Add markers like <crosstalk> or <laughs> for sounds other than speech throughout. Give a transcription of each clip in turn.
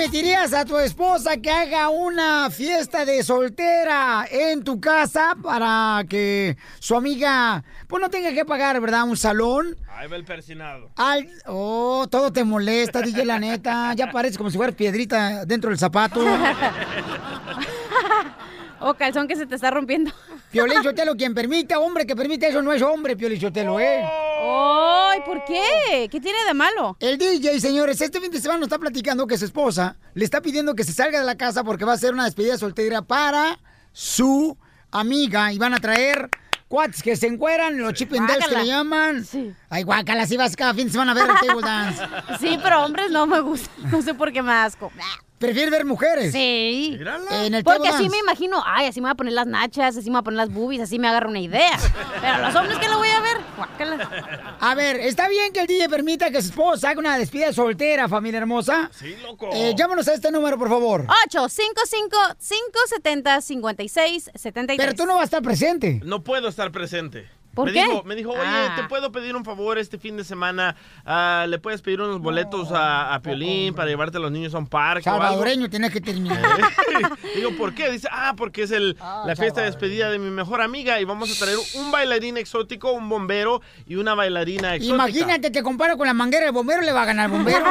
Permitirías a tu esposa que haga una fiesta de soltera en tu casa para que su amiga pues no tenga que pagar, ¿verdad? Un salón. Ahí va el persinado. Al... Oh, todo te molesta, DJ, la neta. Ya parece como si fuera piedrita dentro del zapato. <laughs> O calzón que se te está rompiendo. <laughs> Piolín Sotelo, quien permita, hombre que permite eso no es hombre, Piolín Sotelo, ¿eh? ¡Ay! ¿Por qué? ¿Qué tiene de malo? El DJ, señores, este fin de semana nos está platicando que su esposa le está pidiendo que se salga de la casa porque va a hacer una despedida soltera para su amiga y van a traer cuates que se encueran, los chip and que le llaman. Sí. Ay, guácala, si vas cada fin de semana a ver el table dance. <laughs> Sí, pero hombres no me gusta. No sé por qué me asco. ¿Prefieres ver mujeres? Sí. En el Porque así dance. me imagino, ay, así me voy a poner las nachas, así me voy a poner las boobies, así me agarro una idea. Pero los hombres que lo voy a ver, guácala. A ver, ¿está bien que el DJ permita que su esposa haga una despedida soltera, familia hermosa? Sí, loco. Eh, llámanos a este número, por favor. 855-570-5673. Pero tú no vas a estar presente. No puedo estar presente. ¿Por me qué? Dijo, me dijo, oye, Ah. ¿te puedo pedir un favor este fin de semana? Ah, ¿Le puedes pedir unos boletos a, a Piolín para llevarte a los niños a un parque? Salvadoreño, tienes que terminar. <laughs> Digo, ¿por qué? Dice, ah, porque es el, la fiesta de despedida de mi mejor amiga y vamos a traer un bailarín exótico, un bombero y una bailarina exótica. Imagínate, te comparo con la manguera del bombero, le va a ganar el bombero. <laughs>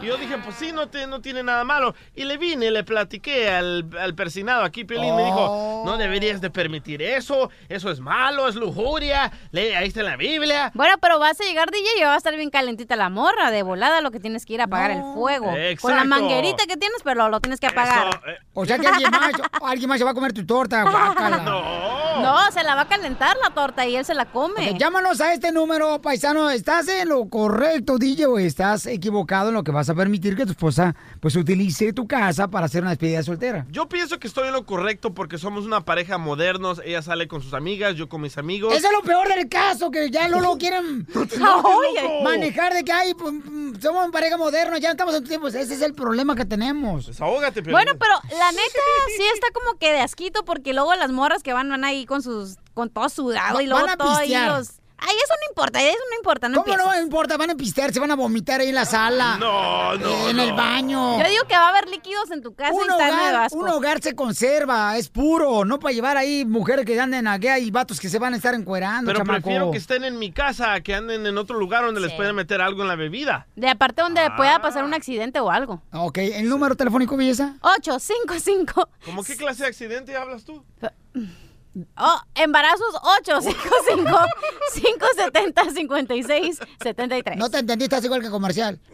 Y yo dije, pues sí, no, te- no tiene nada malo. Y le vine, le platiqué al, al persinado aquí, Piolín, me dijo, no deberías de permitir eso, eso es malo, es lujuria, lee, ahí está en la Biblia. Bueno, pero vas a llegar DJ y va a estar bien calentita la morra, de volada lo que tienes que ir a apagar el fuego. Con la manguerita que tienes, pero lo tienes que apagar. Eso, eh, O sea que alguien más, <laughs> alguien más se va a comer tu torta, <laughs> guácala. no. No, se la va a calentar la torta y él se la come. Ok, llámanos a este número, paisano. ¿Estás en lo correcto, DJ, o estás equivocado en lo que vas a permitir que tu esposa pues utilice tu casa para hacer una despedida soltera? Yo pienso que estoy en lo correcto porque somos una pareja modernos. Ella sale con sus amigas, yo con mis amigos. Eso es lo peor del caso, que ya no lo <laughs> quieren Oye. manejar de que hay, pues, somos en pareja moderna, ya estamos en tiempos. Ese es el problema que tenemos. Desahógate, Piolín. Bueno, pero <laughs> la neta sí está como que de asquito porque luego las morras que van van ahí con sus con todo sudado Va- y luego van a todo ahí los Ay, eso no importa, eso no importa, no ¿Cómo no importa? Van a pistear, se van a vomitar ahí en la sala. No, no, En el baño. Yo digo que va a haber líquidos en tu casa Un y está hogar, asco. un hogar se conserva, es puro, no para llevar ahí mujeres que anden aquí y vatos que se van a estar encuerando, Pero chamaco. prefiero que estén en mi casa a que anden en otro lugar donde les Sí. puedan meter algo en la bebida. De aparte donde Ah. pueda pasar un accidente o algo. Ok, ¿el número telefónico, belleza? 855 ¿Cómo qué clase de accidente hablas tú? Oh, embarazos 855 570 56 73. No te entendí, estás igual que comercial. <laughs>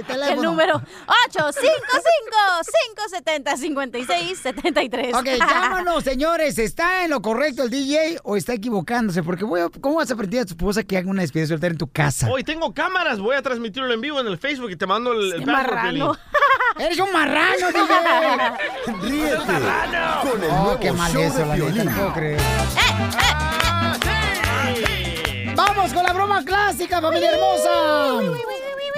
el teléfono. El número 855-570-5673. Ok, llámanos, señores. ¿Está en lo correcto el DJ o está equivocándose? Porque, voy a- ¿cómo vas a pedir a tu esposa que haga una despedida soltera en tu casa? Hoy tengo cámaras, voy a transmitirlo en vivo en el Facebook y te mando el, el marrano. ¡Eres un marrano, DJ! Ríete con el Oh, nuevo qué mal show eso, de la neta, no puedo creer. Ah, sí. ¡Vamos con la broma clásica, familia hermosa!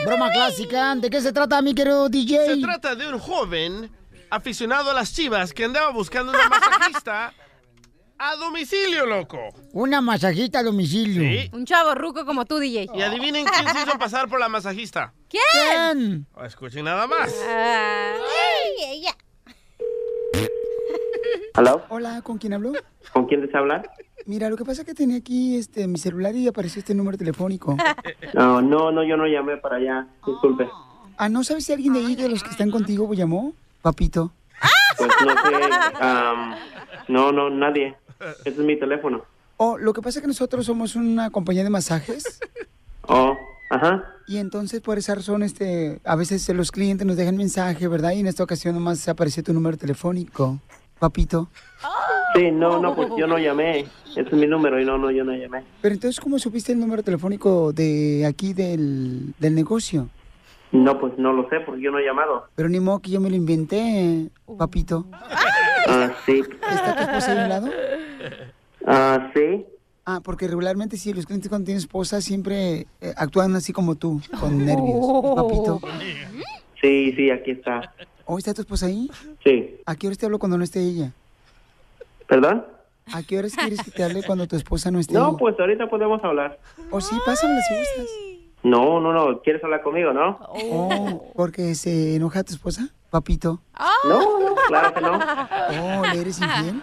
Broma clásica, ¿de qué se trata, mi querido DJ? Se trata de un joven aficionado a las chivas que andaba buscando una masajista a domicilio, loco. Una masajita a domicilio. Sí. Un chavo ruco como tú, DJ. Y adivinen quién se hizo pasar por la masajista. ¿Quién? ¿Quién? Escuchen nada más. Ella. ¿Aló? Hola, ¿con quién hablo? ¿Con quién desea hablar? Mira, lo que pasa es que tenía aquí este mi celular y apareció este número telefónico. <laughs> No, no, no, yo no llamé para allá. Disculpe. Ah, ¿no sabes si alguien de ahí de los que están contigo llamó? Papito. Pues no sé. am, no, no, nadie. Ese es mi teléfono. Oh, lo que pasa es que nosotros somos una compañía de masajes <laughs> Oh, ajá. y entonces por esa razón este a veces los clientes nos dejan mensaje, ¿verdad? Y en esta ocasión nomás apareció tu número telefónico. Papito. Sí, no, no, pues yo no llamé. Ese es mi número y no, no, yo no llamé. Pero entonces, ¿cómo supiste el número telefónico de aquí del, del negocio? No, pues no lo sé porque yo no he llamado. Pero ni modo que yo me lo inventé, papito. Ah, sí. ¿Está tu esposa ahí a un lado? Ah, sí. Ah, porque regularmente sí, los clientes cuando tienen esposa siempre eh, actúan así como tú, con nervios, papito. Sí, sí, aquí está. ¿Oh, está tu esposa ahí? Sí. ¿A qué horas te hablo cuando no esté ella? ¿Perdón? ¿A qué horas quieres que te hable cuando tu esposa no esté No, ahí? pues ahorita podemos hablar. ¿O sí? Pásamela si gustas. No, no, no. ¿Quieres hablar conmigo, no? Oh, porque se enoja tu esposa, papito. No, no, claro que no. Oh, ¿le eres infiel?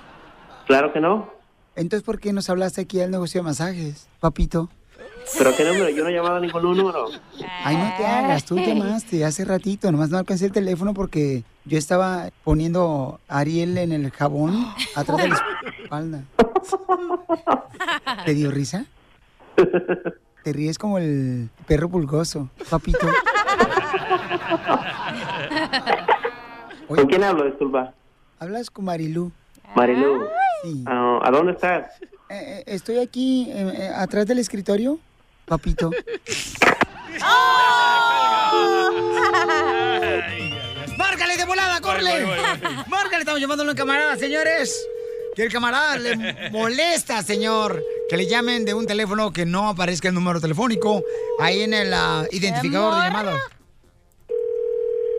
Claro que no. Entonces, ¿por qué nos hablaste aquí al negocio de masajes, papito? ¿Pero qué número? Yo no he llamado a ningún número. Ay, no te hagas, tú llamaste hace ratito, nomás no alcancé el teléfono porque yo estaba poniendo a Ariel en el jabón atrás de la espalda. ¿Te dio risa? Te ríes como el perro pulgoso, papito. ¿Con quién hablo, disculpa? Hablas con Marilú. Marilu. Sí. Ah, ¿A dónde estás? Eh, eh, estoy aquí eh, eh, atrás del escritorio, papito. <laughs> ¡Márcale de volada, córrele! ¡Márcale! Estamos llamándolo a un camarada, señores. Que el camarada le molesta, señor, que le llamen de un teléfono que no aparezca el número telefónico ahí en el ah, identificador de llamadas.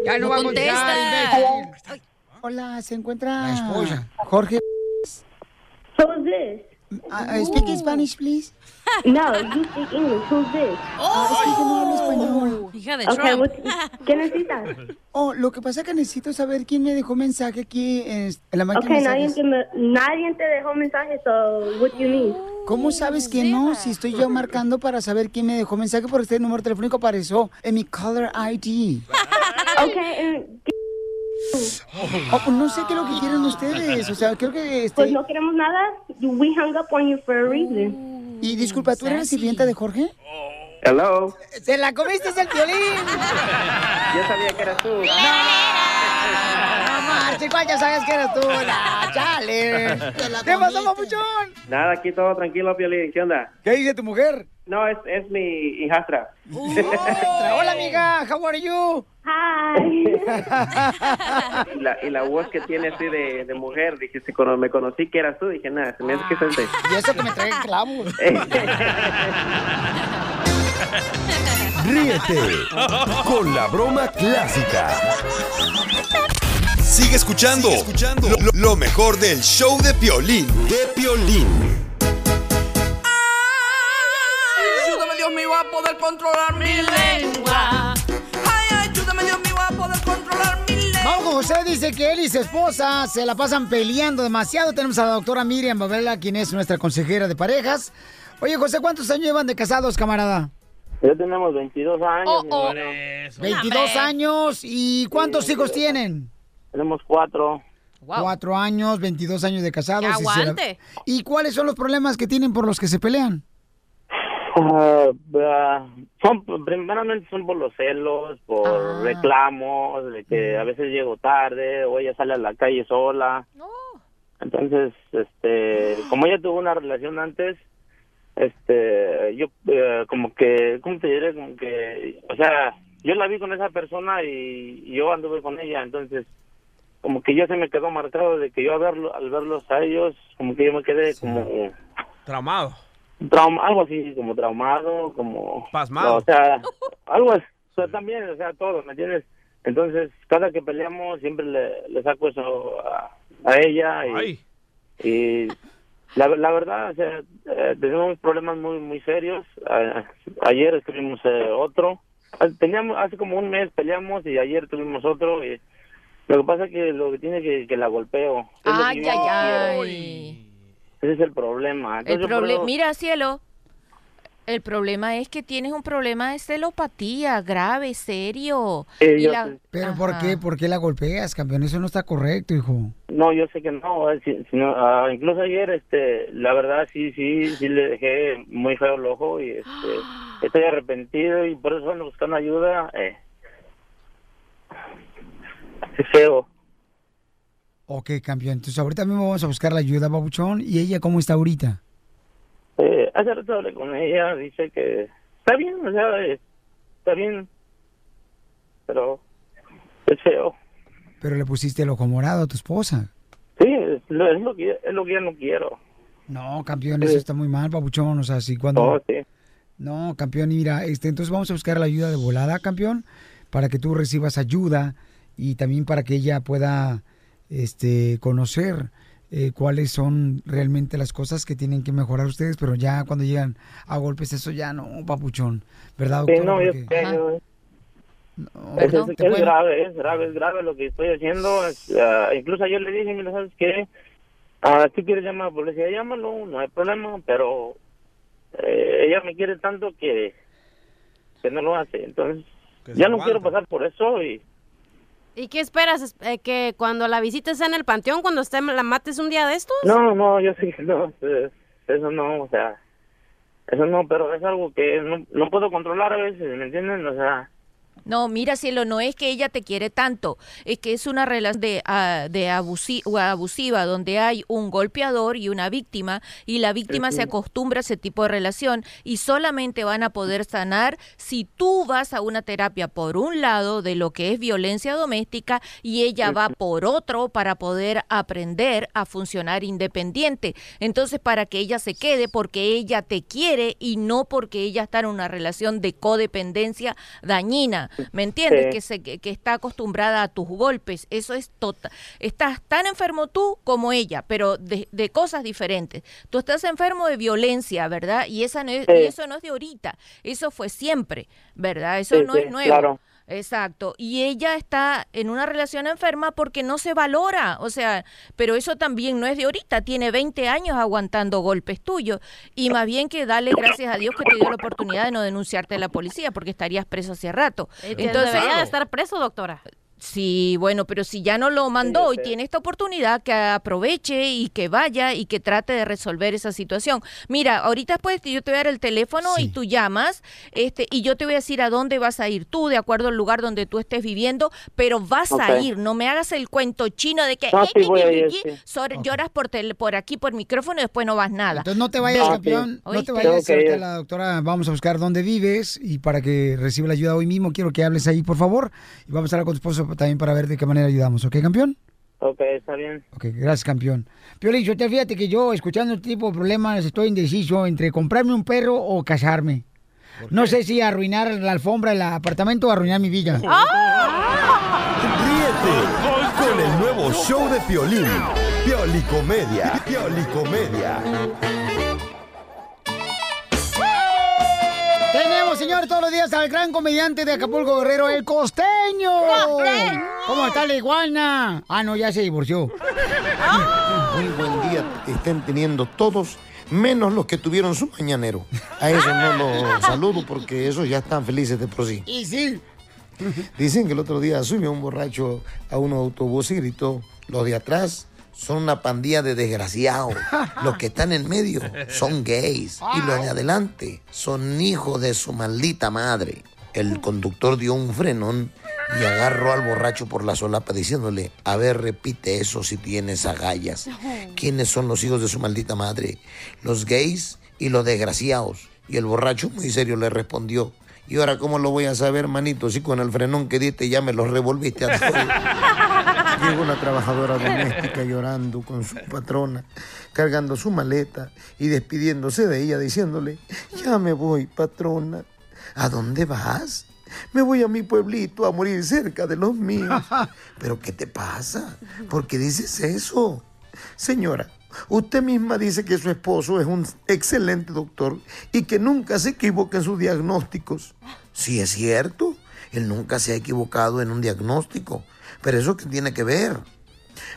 Ya no, No va a contestar. Hola, se encuentra La esposa. Jorge. This? Uh, speak Spanish, please. <laughs> No, you speak English. Who's this? Ah, es que yo no hablo español. Hija de Okay, Trump. ¿qué necesitas? <laughs> Oh, lo que pasa es que necesito saber quién me dejó mensaje aquí en la máquina Okay, de nadie mensajes. te, me- nadie te dejó mensaje, so what you need? ¿Cómo sabes que no? Si estoy yo marcando para saber quién me dejó mensaje porque este número telefónico apareció en mi caller ID. <laughs> Okay, and- Oh, pues no sé qué es lo que quieren ustedes. O sea, creo que este... pues no queremos nada. We hung up on you for a reason. Y disculpa, ¿tú eres la sirvienta de Jorge? Hello. ¡Se la comiste el violín! Yo sabía que eras tú. No marches, ¿cuál ya sabes que eres tú? No, chale. ¿Qué pasó, papuchón? Nada, aquí todo tranquilo, Piolín. ¿Qué onda? ¿Qué dice tu mujer? No, es, es mi hijastra. Hola, amiga. How are you? Hi. y, la, y la voz que tiene así de, de mujer, dije, si cono- me conocí que eras tú, dije, nada, se me hace que es este. Y eso que me trae clavos. <laughs> Ríete con la broma clásica. Sigue escuchando, lo mejor del show de Piolín, de Piolín. Mío, a poder controlar mi lengua. Ay, ayúdame, Dios mío, a poder controlar mi lengua. Vamos con José, dice que él y su esposa se la pasan peleando demasiado. Tenemos a la doctora Miriam Babela, quien es nuestra consejera de parejas. Oye, José, ¿cuántos años llevan de casados, camarada? Ya tenemos 22 años. Oh, mi oh. amor. 22 años. ¿Y cuántos hijos tienen? Tenemos cuatro. Cuatro años, 22 años de casados. Y se. ¿Y cuáles son los problemas que tienen por los que se pelean? Ah, ah, son, primeramente son por los celos, por Ah. reclamos, de que a veces llego tarde o ella sale a la calle sola. Entonces, este, como ella tuvo una relación antes, este, yo eh, como que, ¿cómo te diré? Como que, o sea, yo la vi con esa persona y, y yo anduve con ella, entonces como que ya se me quedó marcado de que yo al, verlo, al verlos a ellos, como que yo me quedé como Traumado. Trauma, algo así, como traumado, como... Pasmado. O sea, algo así, o sea, también, o sea, todo, ¿me entiendes? Entonces, cada que peleamos siempre le, le saco eso a, a ella y, y la, la verdad, o sea, eh, tenemos problemas muy muy serios. A- ayer estuvimos eh, otro. Ah, Teníamos, hace como un mes peleamos y ayer tuvimos otro y lo que pasa es que lo que tiene que que la golpeo. Es Ay, ay, ay. Ese es el problema. El Entonces, eso- mira, cielo. El problema es que tienes un problema de celopatía grave, serio. Sí, Y yo la- sé. ¿Pero por qué? ¿Por qué la golpeas, campeón? Eso no está correcto, hijo. No, yo sé que no. eh, si- si no, ah, incluso ayer, este, la verdad, sí, sí, sí le dejé muy feo el ojo y este, <gasps> estoy arrepentido y por eso ando buscando ayuda. Eh. Es feo. Ok, campeón. Entonces ahorita mismo vamos a buscar la ayuda, babuchón. ¿Y ella cómo está ahorita? Eh, hace rato hablé con ella, dice que está bien, o sea, eh, está bien, pero es feo. Pero le pusiste el ojo morado a tu esposa. Sí, es lo, es lo que es lo que ya no quiero. No, campeón, eso está muy mal, papuchón. O sea, si cuando. Oh, sí. No, campeón, y mira, este, entonces vamos a buscar la ayuda de volada, campeón, para que tú recibas ayuda y también para que ella pueda este, conocer eh, cuáles son realmente las cosas que tienen que mejorar ustedes, pero ya cuando llegan a golpes, eso ya no, papuchón, ¿verdad, Sí, doctor? no, yo yo- No, es, ¿te es pueden- grave, es grave, es grave lo que estoy haciendo. es, ah, incluso ayer le dije, mira, ¿sabes qué? Ah, si quieres llamar a la policía, llámalo, no hay problema, pero eh, ella me quiere tanto que, que no lo hace. Entonces, ya no quiero pasar por eso y ¿Y qué esperas? Es- eh, ¿Que cuando la visites en el panteón, cuando esté, la mates un día de estos? No, no, yo sí no, eh, eso no, o sea, eso no, pero es algo que no, no puedo controlar a veces, ¿me entienden? O sea, No, mira, cielo, no es que ella te quiere tanto, es que es una relación de, ah, de abusi- o abusiva donde hay un golpeador y una víctima y la víctima se acostumbra a ese tipo de relación y solamente van a poder sanar si tú vas a una terapia por un lado de lo que es violencia doméstica y ella va por otro para poder aprender a funcionar independiente. Entonces, para que ella se quede porque ella te quiere y no porque ella está en una relación de codependencia dañina. ¿Me entiendes? Sí. Que, se, que, que está acostumbrada a tus golpes. Eso es total. Estás tan enfermo tú como ella, pero de, de cosas diferentes. Tú estás enfermo de violencia, ¿verdad? Y, esa no es- Sí. y eso no es de ahorita. Eso fue siempre, ¿verdad? Eso Sí, no es nuevo. claro. Exacto. Y ella está en una relación enferma porque no se valora. O sea, pero eso también no es de ahorita. Tiene 20 años aguantando golpes tuyos. Y más bien que dale gracias a Dios que te dio la oportunidad de no denunciarte a la policía porque estarías preso hace rato. Entonces, Entonces, debería de estar preso, doctora. Sí, bueno, pero si ya no lo mandó yo y tiene esta oportunidad, que aproveche y que vaya y que trate de resolver esa situación. Mira, ahorita después yo te voy a dar el teléfono y Sí. tú llamas, este, y yo te voy a decir a dónde vas a ir tú, de acuerdo al lugar donde tú estés viviendo, pero vas a ir, no me hagas el cuento chino de que No, "Eh, sí eh, voy a ir, eh", sí. sor- lloras por, tel- por aquí por micrófono y después no vas nada. Entonces no te vayas, No, campeón. No te vayas. Ir. la doctora, vamos a buscar dónde vives y para que reciba la ayuda hoy mismo, quiero que hables ahí, por favor. Y vamos a hablar con tu esposo también para ver de qué manera ayudamos. ¿Ok, campeón? ok, está bien. Ok, gracias, campeón. Piolín, yo te fíjate que yo, escuchando este tipo de problemas, estoy indeciso entre comprarme un perro o casarme. No sé si arruinar la alfombra del apartamento o arruinar mi vida. Ríete con el nuevo show de Piolín. Piolicomedia. Piolicomedia. Tenemos, señor, todos los días al gran comediante de Acapulco Guerrero, el costeño. ¿Cómo está la iguana? Ah, no, ya se divorció. Muy buen día estén teniendo todos, menos los que tuvieron su mañanero. A eso no los saludo porque esos ya están felices de por sí. Y sí. Dicen que el otro día subió un borracho a un autobús y gritó, los de atrás son una pandilla de desgraciados, <laughs> los que están en medio son gays y los de adelante son hijos de su maldita madre. El conductor dio un frenón y agarró al borracho por la solapa diciéndole, a ver, repite eso si tienes agallas. ¿Quiénes son los hijos de su maldita madre? Los gays y los desgraciados. Y el borracho muy serio le respondió, ¿y ahora cómo lo voy a saber, manito, si con el frenón que diste ya me los revolviste a todos? <laughs> Llegó una trabajadora doméstica llorando con su patrona, cargando su maleta y despidiéndose de ella, diciéndole, ya me voy, patrona. ¿A dónde vas? Me voy a mi pueblito a morir cerca de los míos. <laughs> ¿Pero qué te pasa? ¿Por qué dices eso? Señora, usted misma dice que su esposo es un excelente doctor y que nunca se equivoca en sus diagnósticos. Sí, es cierto. Él nunca se ha equivocado en un diagnóstico. Pero eso qué tiene que ver.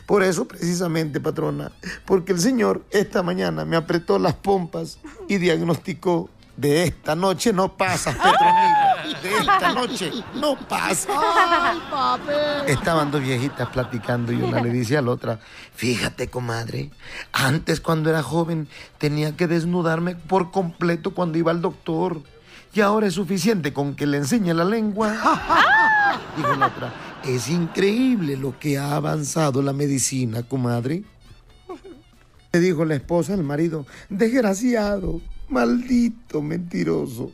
Por eso, precisamente, patrona, porque el señor esta mañana me apretó las pompas y diagnosticó de esta noche no pasa, Petronila. De esta noche no pasa. ¡Ay, papi! Estaban dos viejitas platicando y una le dice a la otra, fíjate comadre, antes cuando era joven tenía que desnudarme por completo cuando iba al doctor y ahora es suficiente con que le enseñe la lengua. <laughs> Dijo la otra, es increíble lo que ha avanzado la medicina, comadre. Le dijo la esposa al marido, desgraciado, maldito mentiroso.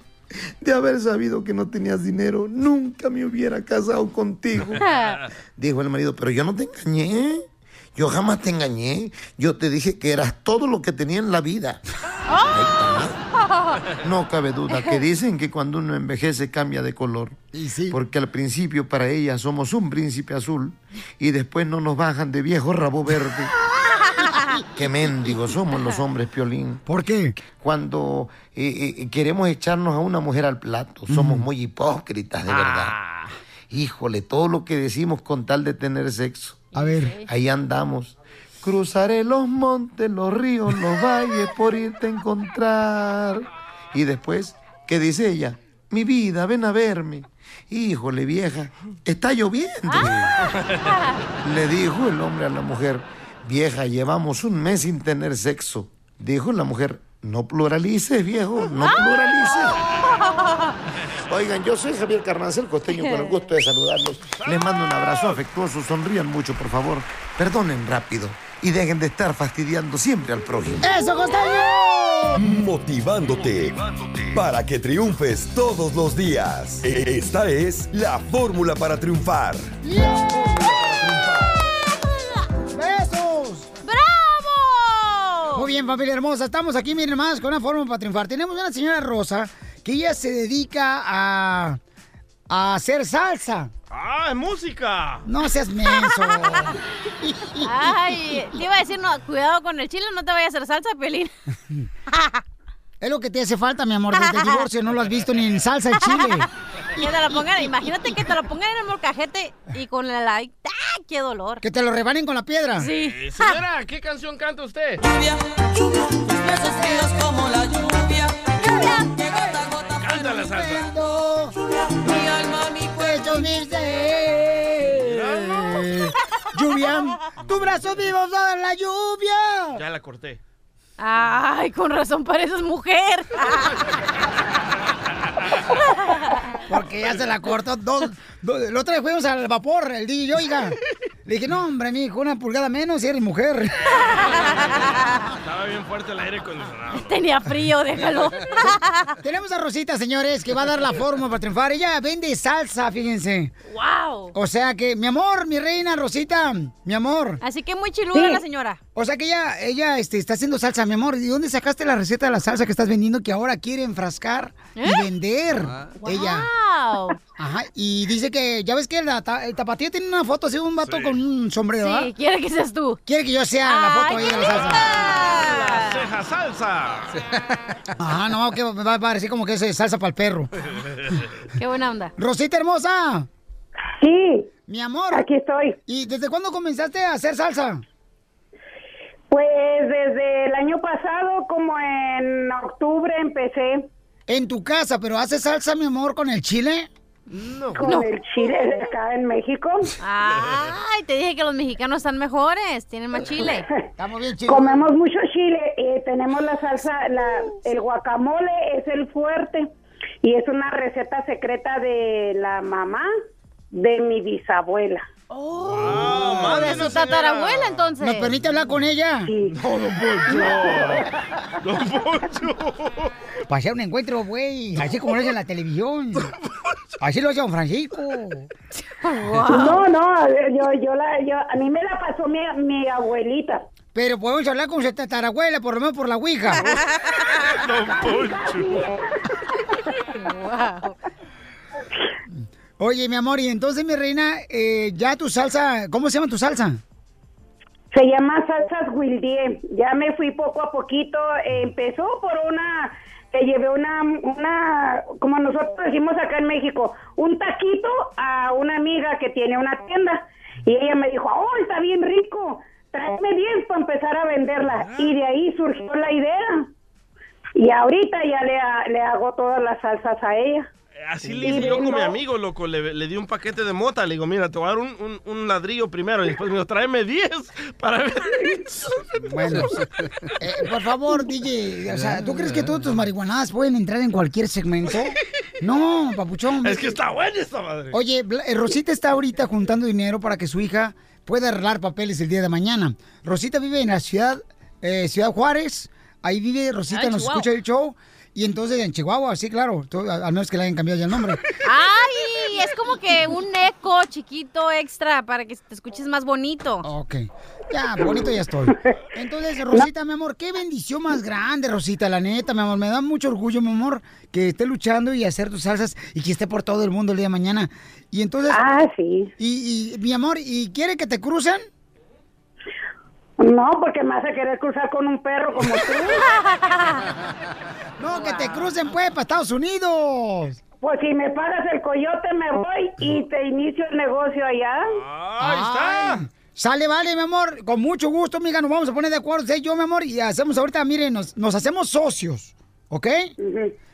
De haber sabido que no tenías dinero, nunca me hubiera casado contigo. <laughs> Dijo el marido, pero yo no te engañé. Yo jamás te engañé. Yo te dije que eras todo lo que tenía en la vida. No cabe duda que <laughs> dicen que cuando uno envejece cambia de color. Porque al principio para ella somos un príncipe azul y después no nos bajan de viejo rabo verde. <laughs> Qué mendigos somos los hombres, Piolín. ¿Por qué? Cuando eh, eh, queremos echarnos a una mujer al plato, somos muy hipócritas, de verdad. Híjole, todo lo que decimos con tal de tener sexo. A ver. Ahí andamos. Cruzaré los montes, los ríos, los valles por irte a encontrar. Y después, ¿qué dice ella? Mi vida, ven a verme. Híjole, vieja, está lloviendo. Le dijo el hombre a la mujer, vieja, llevamos un mes sin tener sexo. Dijo la mujer, no pluralices, viejo, no pluralices. Oigan, yo soy Javier Carnancel Costeño, con el gusto de saludarlos. Les mando un abrazo afectuoso, sonrían mucho, por favor. Perdonen rápido y dejen de estar fastidiando siempre al prójimo. ¡Eso, Costeño! Motivándote para que triunfes todos los días. Esta es la fórmula para triunfar. ¡Besos! ¡Bravo! Muy bien, familia hermosa. Estamos aquí, miren más, con una forma para triunfar. Tenemos una señora Rosa que ella se dedica a, a hacer salsa. ¡Ah, es música! No seas menso. Ay, te iba a decir, no, cuidado con el chile, no te vayas a hacer salsa, Pelín. <laughs> Es lo que te hace falta, mi amor, desde el divorcio. No lo has visto ni en salsa el chile. Que te lo pongan, imagínate que te lo pongan en el molcajete y con el like. ¡Ah, qué dolor! Que te lo rebanen con la piedra. Sí. Eh, señora, ¿qué canción canta usted? besos fríos como la lluvia. Lluvia, tu brazo vivo en la lluvia. Ya la corté. Ay, con razón pareces mujer. Porque ya se la cortó dos. dos el otro día fuimos al vapor, el DJ, oiga. Le dije, no, hombre, mi hijo, una pulgada menos y eres mujer. <laughs> Estaba bien fuerte el aire acondicionado. Tenía frío, <laughs> déjalo. <laughs> Tenemos a Rosita, señores, que va a dar la forma para triunfar. Ella vende salsa, fíjense. ¡Wow! O sea que, mi amor, mi reina, Rosita, mi amor. Así que muy chiluda Sí. la señora. O sea que ella, ella este, está haciendo salsa, mi amor. ¿Y dónde sacaste la receta de la salsa que estás vendiendo que ahora quiere enfrascar ¿Eh? y vender? Ella. ¡Wow! Ajá, y dice que, ya ves que la el tapatío tiene una foto así de un vato con un sombrero, Sí, ¿verdad? quiere que seas tú. Quiere que yo sea la foto ahí de la salsa. La ceja salsa. <laughs> Ajá, no, que me va a parecer como que es eh, salsa para el perro. <laughs> Qué buena onda. Rosita hermosa. Sí. Mi amor. Aquí estoy. ¿Y desde cuándo comenzaste a hacer salsa? Pues desde el año pasado, como en octubre, empecé. En tu casa, pero haces salsa, mi amor, con el chile. No. Con el chile de acá en México. Ay, te dije que los mexicanos están mejores, tienen más chile. <laughs> Estamos bien Comemos mucho chile, eh, tenemos la salsa, la, el guacamole es el fuerte y es una receta secreta de la mamá de mi bisabuela. Oh, de su tatarabuela, entonces. ¿Nos permite hablar con ella? Sí. No, don Poncho. <laughs> Don Poncho. Para hacer un encuentro, güey. Así como lo hace en la televisión. Así lo hace don Francisco. No, no, yo, yo la, yo, a mí me la pasó mi, mi abuelita. Pero podemos hablar con su tatarabuela, por lo menos por la ouija. <laughs> Don Poncho. Wow. Oye, mi amor, y entonces, mi reina, eh, ya tu salsa, ¿cómo se llama tu salsa? Se llama salsas Wildie. Ya me fui poco a poquito. Empezó por una, le llevé una, una, como nosotros decimos acá en México, un taquito a una amiga que tiene una tienda. Y ella me dijo, oh, está bien rico, tráeme 10 para empezar a venderla. Y de ahí surgió la idea. Y ahorita ya le, le hago todas las salsas a ella. Así le hice yo con mi amigo, loco. Le, le di un paquete de mota. Le digo, mira, te voy a dar un, un- un ladrillo primero. Y después me dijo, tráeme 10 para ver. <laughs> Bueno, eh, por favor, DJ, o sea, ¿tú crees que todas tus marihuanadas pueden entrar en cualquier segmento? No, papuchón. Es que está buena esta madre. Oye, eh, Rosita está ahorita juntando dinero para que su hija pueda arreglar papeles el día de mañana. Rosita vive en la ciudad, eh, Ciudad Juárez. Ahí vive Rosita, nos escucha el show. Y entonces en Chihuahua, sí, claro, a- al menos que le hayan cambiado ya el nombre. <laughs> ¡Ay! es como que un eco chiquito extra para que te escuches más bonito. Ok. Ya, bonito ya estoy. Entonces, Rosita, mi amor, qué bendición más grande, Rosita, la neta, mi amor. Me da mucho orgullo, mi amor, que esté luchando y hacer tus salsas y que esté por todo el mundo el día de mañana. Y entonces. Ah, sí. Y, y mi amor, ¿y quiere que te crucen? No, porque me hace querer cruzar con un perro como tú. <laughs> No, que te crucen, pues, para Estados Unidos. Pues si me pagas el coyote me voy y te inicio el negocio allá. Ahí está. Sale, vale, mi amor. Con mucho gusto, amiga. Nos vamos a poner de acuerdo, usted y yo, mi amor. Y hacemos ahorita, miren, nos, nos hacemos socios. ¿Ok?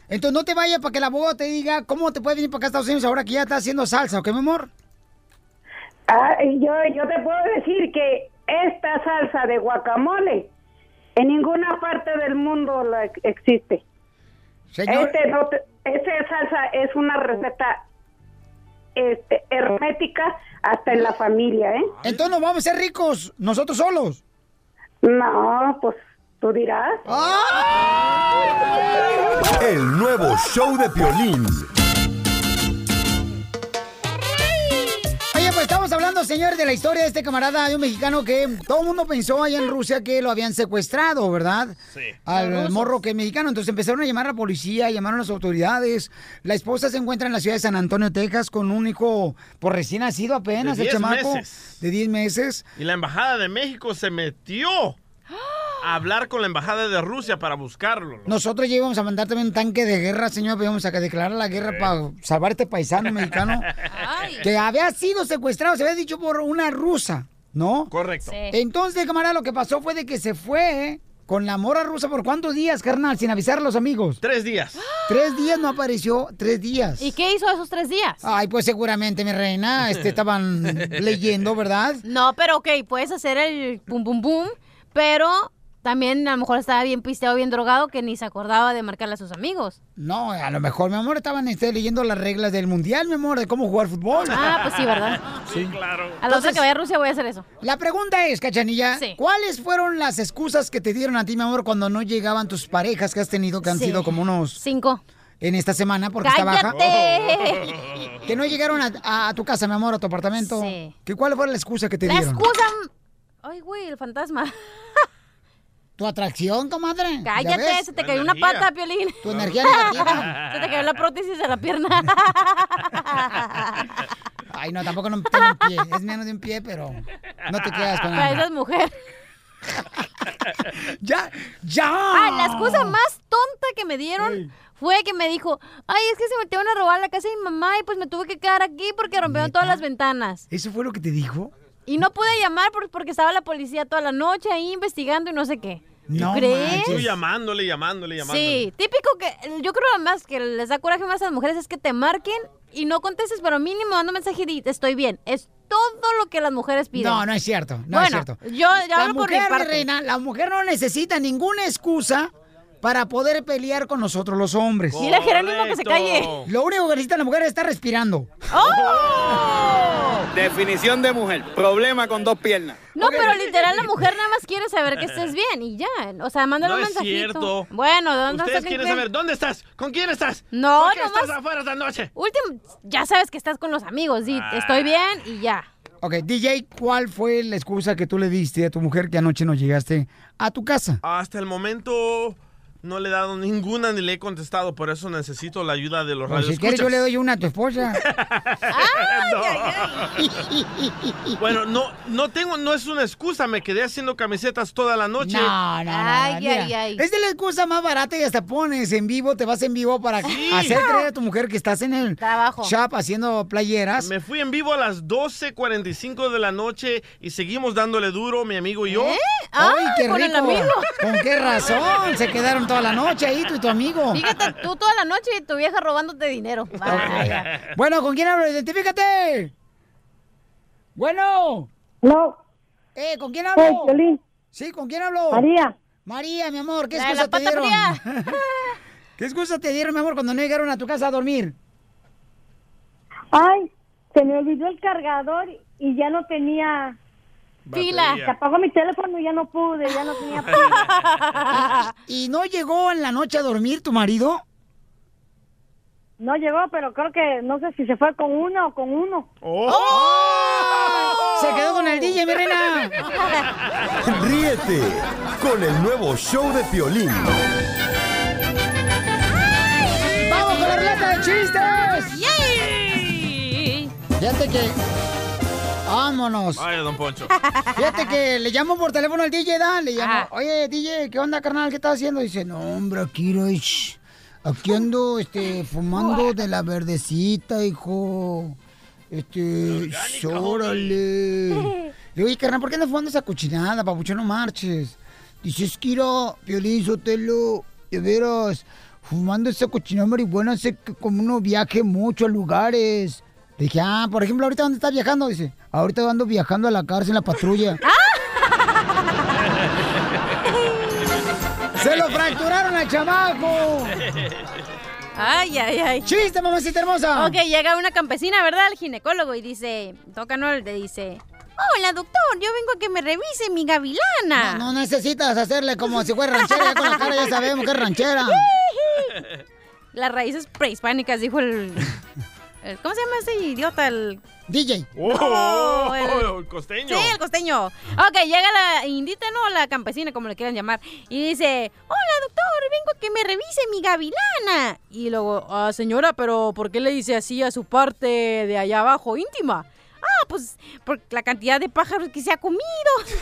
Entonces no te vayas para que el abogado te diga cómo te puede venir para acá a Estados Unidos ahora que ya está haciendo salsa, ¿ok, mi amor? Ah, y yo, yo te puedo decir que esta salsa de guacamole en ninguna parte del mundo la ex- existe. Señor- Este no te- esta salsa es una receta este, hermética hasta en la familia, ¿eh? Entonces nos vamos a ser ricos nosotros solos. No, pues tú dirás. El nuevo show de Piolín. Estamos hablando, señores, de la historia de este camarada de un mexicano que todo el mundo pensó allá en Rusia que lo habían secuestrado, ¿verdad? Sí. Al morro que es mexicano. Entonces empezaron a llamar a la policía, llamaron a las autoridades. La esposa se encuentra en la ciudad de San Antonio, Texas, con un hijo por recién nacido apenas, De el 10 chamaco. meses. De 10 meses. Y la embajada de México se metió a <gasps> hablar con la embajada de Rusia para buscarlo. Nosotros ya íbamos a mandar también un tanque de guerra, señor. Íbamos a declarar la guerra para salvar a este paisano <laughs> mexicano que había sido secuestrado, se había dicho por una rusa, ¿no? Correcto. Sí. Entonces, camarada, lo que pasó fue de que se fue con la mora rusa por cuántos días, carnal, sin avisar a los amigos. Tres días. <gasps> Tres días no apareció, tres días. ¿Y qué hizo esos tres días? Ay, pues seguramente, mi reina, este, estaban <laughs> leyendo, ¿verdad? No, pero ok, puedes hacer el pum pum pum, pero también a lo mejor estaba bien pisteado, bien drogado, que ni se acordaba de marcarle a sus amigos. No, a lo mejor, mi amor, estaban este, leyendo las reglas del mundial, mi amor, de cómo jugar fútbol. Ah, pues sí, ¿verdad? <laughs> Sí, claro. A la otra que vaya a Rusia voy a hacer eso. La pregunta es, Cachanilla, ¿cuáles fueron las excusas que te dieron a ti, mi amor, cuando no llegaban tus parejas que has tenido, que han Sí. sido como unos... Cinco. En esta semana, porque está baja. <laughs> Que no llegaron a, a tu casa, mi amor, a tu apartamento. Sí. ¿Que ¿Cuál fue la excusa que te La dieron? excusa... Ay, güey, el fantasma. ¿Tu atracción, comadre? ¿Ya Cállate, se te cayó una pata, Piolín. Tu energía negativa. <laughs> se te cayó la prótesis de la pierna. <laughs> Ay, no, tampoco no tengo un pie. Es menos de un pie, pero no te quedas con Para nada. esas mujer. <laughs> ¡Ya! ¡Ya! Ah, la excusa más tonta que me dieron fue que me dijo, ay, es que se metieron a robar la casa de mi mamá y pues me tuve que quedar aquí porque rompieron todas las ventanas. ¿Eso fue lo que te dijo? Y no pude llamar por- porque estaba la policía toda la noche ahí investigando y no sé qué. No ¿Tú crees? Tú llamándole, llamándole, llamándole. Sí, típico que yo creo más que les da coraje más a las mujeres es que te marquen y no contestes, pero mínimo manda un mensaje y estoy bien. Es todo lo que las mujeres piden. No, no es cierto. No bueno, es cierto. yo, yo la hablo por mujer, mi parte. reina, la mujer no necesita ninguna excusa para poder pelear con nosotros los hombres. Dile a Jerónimo que se calle. Lo único que necesita la mujer es estar respirando. ¡Oh! Definición de mujer. Problema con dos piernas. No, pero literal la mujer nada más quiere saber que estés bien y ya. O sea, mándale No un es mensajito. cierto. Bueno, ¿de dónde Ustedes estás? quieren saber dónde estás, con quién estás. No, ¿Por qué nomás- estás afuera esta noche? Último, ya sabes que estás con los amigos. Di, estoy bien y ya. Ok, DJ, ¿cuál fue la excusa que tú le diste a tu mujer que anoche no llegaste a tu casa? Hasta el momento no le he dado ninguna ni le he contestado, por eso necesito la ayuda de los Pues, si quieres, yo le doy una a tu esposa. <laughs> Bueno, no, no tengo, no es una excusa, me quedé haciendo camisetas toda la noche. No, no, no, no, mira, Es de la excusa más barata y hasta pones en vivo, te vas en vivo para Sí. hacer creer a tu mujer que estás en el shop haciendo playeras. Me fui en vivo a las 12.45 de la noche y seguimos dándole duro, mi amigo y yo. ¿Eh? ¡Ay, qué rico! ¿Con qué razón? Se quedaron <laughs> toda la noche ahí tú y tu amigo. Fíjate, tú toda la noche y tu vieja robándote dinero. Vaya. Bueno, ¿con quién hablo? Identifícate. Bueno. No. Eh, ¿con quién hablo? Hey. Sí, ¿con quién hablo? María. María, mi amor, ¿qué La excusa la te pata dieron? fría. <laughs> ¿Qué excusa te dieron, mi amor, cuando no llegaron a tu casa a dormir? Ay, se me olvidó el cargador y ya no tenía Pila. Se apagó mi teléfono y ya no pude, ya no tenía <laughs> pila. ¿Y no llegó en la noche a dormir tu marido? No llegó, pero creo que no sé si se fue con uno o con uno. ¡Oh! Se quedó con el DJ, mi reina. <laughs> Ríete con el nuevo show de Piolín. ¡Vamos con la ruleta de chistes! ¡Yay! Fíjate que. Vámonos. Vaya, don Poncho. <laughs> Fíjate que le llamo por teléfono al DJ, Dan. Le llamo, oye, DJ, ¿qué onda, carnal? ¿Qué estás haciendo? Dice, no, hombre, aquí, aquí ando este, fumando de la verdecita, hijo. Este, órale. Le digo, oye, carnal, ¿por qué andas fumando esa cochinada, papucho? No marches. Dice, es que era, Piolín Sotelo, de veras, fumando esa cochinada marihuana hace que como uno viaje mucho a lugares. Le dije, ah, por ejemplo, ¿ahorita dónde estás viajando? Dice, ahorita ando viajando a la cárcel en la patrulla. <laughs> ¡Se lo fracturaron al chamaco! Ay, ay, ay. ¡Chiste, mamacita hermosa! Ok, llega una campesina, ¿verdad? Al ginecólogo y dice, toca no, le dice, hola doctor, yo vengo a que me revise mi gavilana. No, no necesitas hacerle como si fuera ranchera, ya con la cara ya sabemos que es ranchera. <laughs> Las raíces prehispánicas, dijo el, el- ¿Cómo se llama ese idiota? El DJ. ¡Oh! el- el costeño. Sí, el costeño. Ok, llega la indita, no, la campesina, como le quieran llamar, y dice, hola doctor, vengo a que me revise mi gavilana. Y luego, ah, señora, pero ¿por qué le dice así a su parte de allá abajo íntima? Ah, pues por la cantidad de pájaros que se ha comido.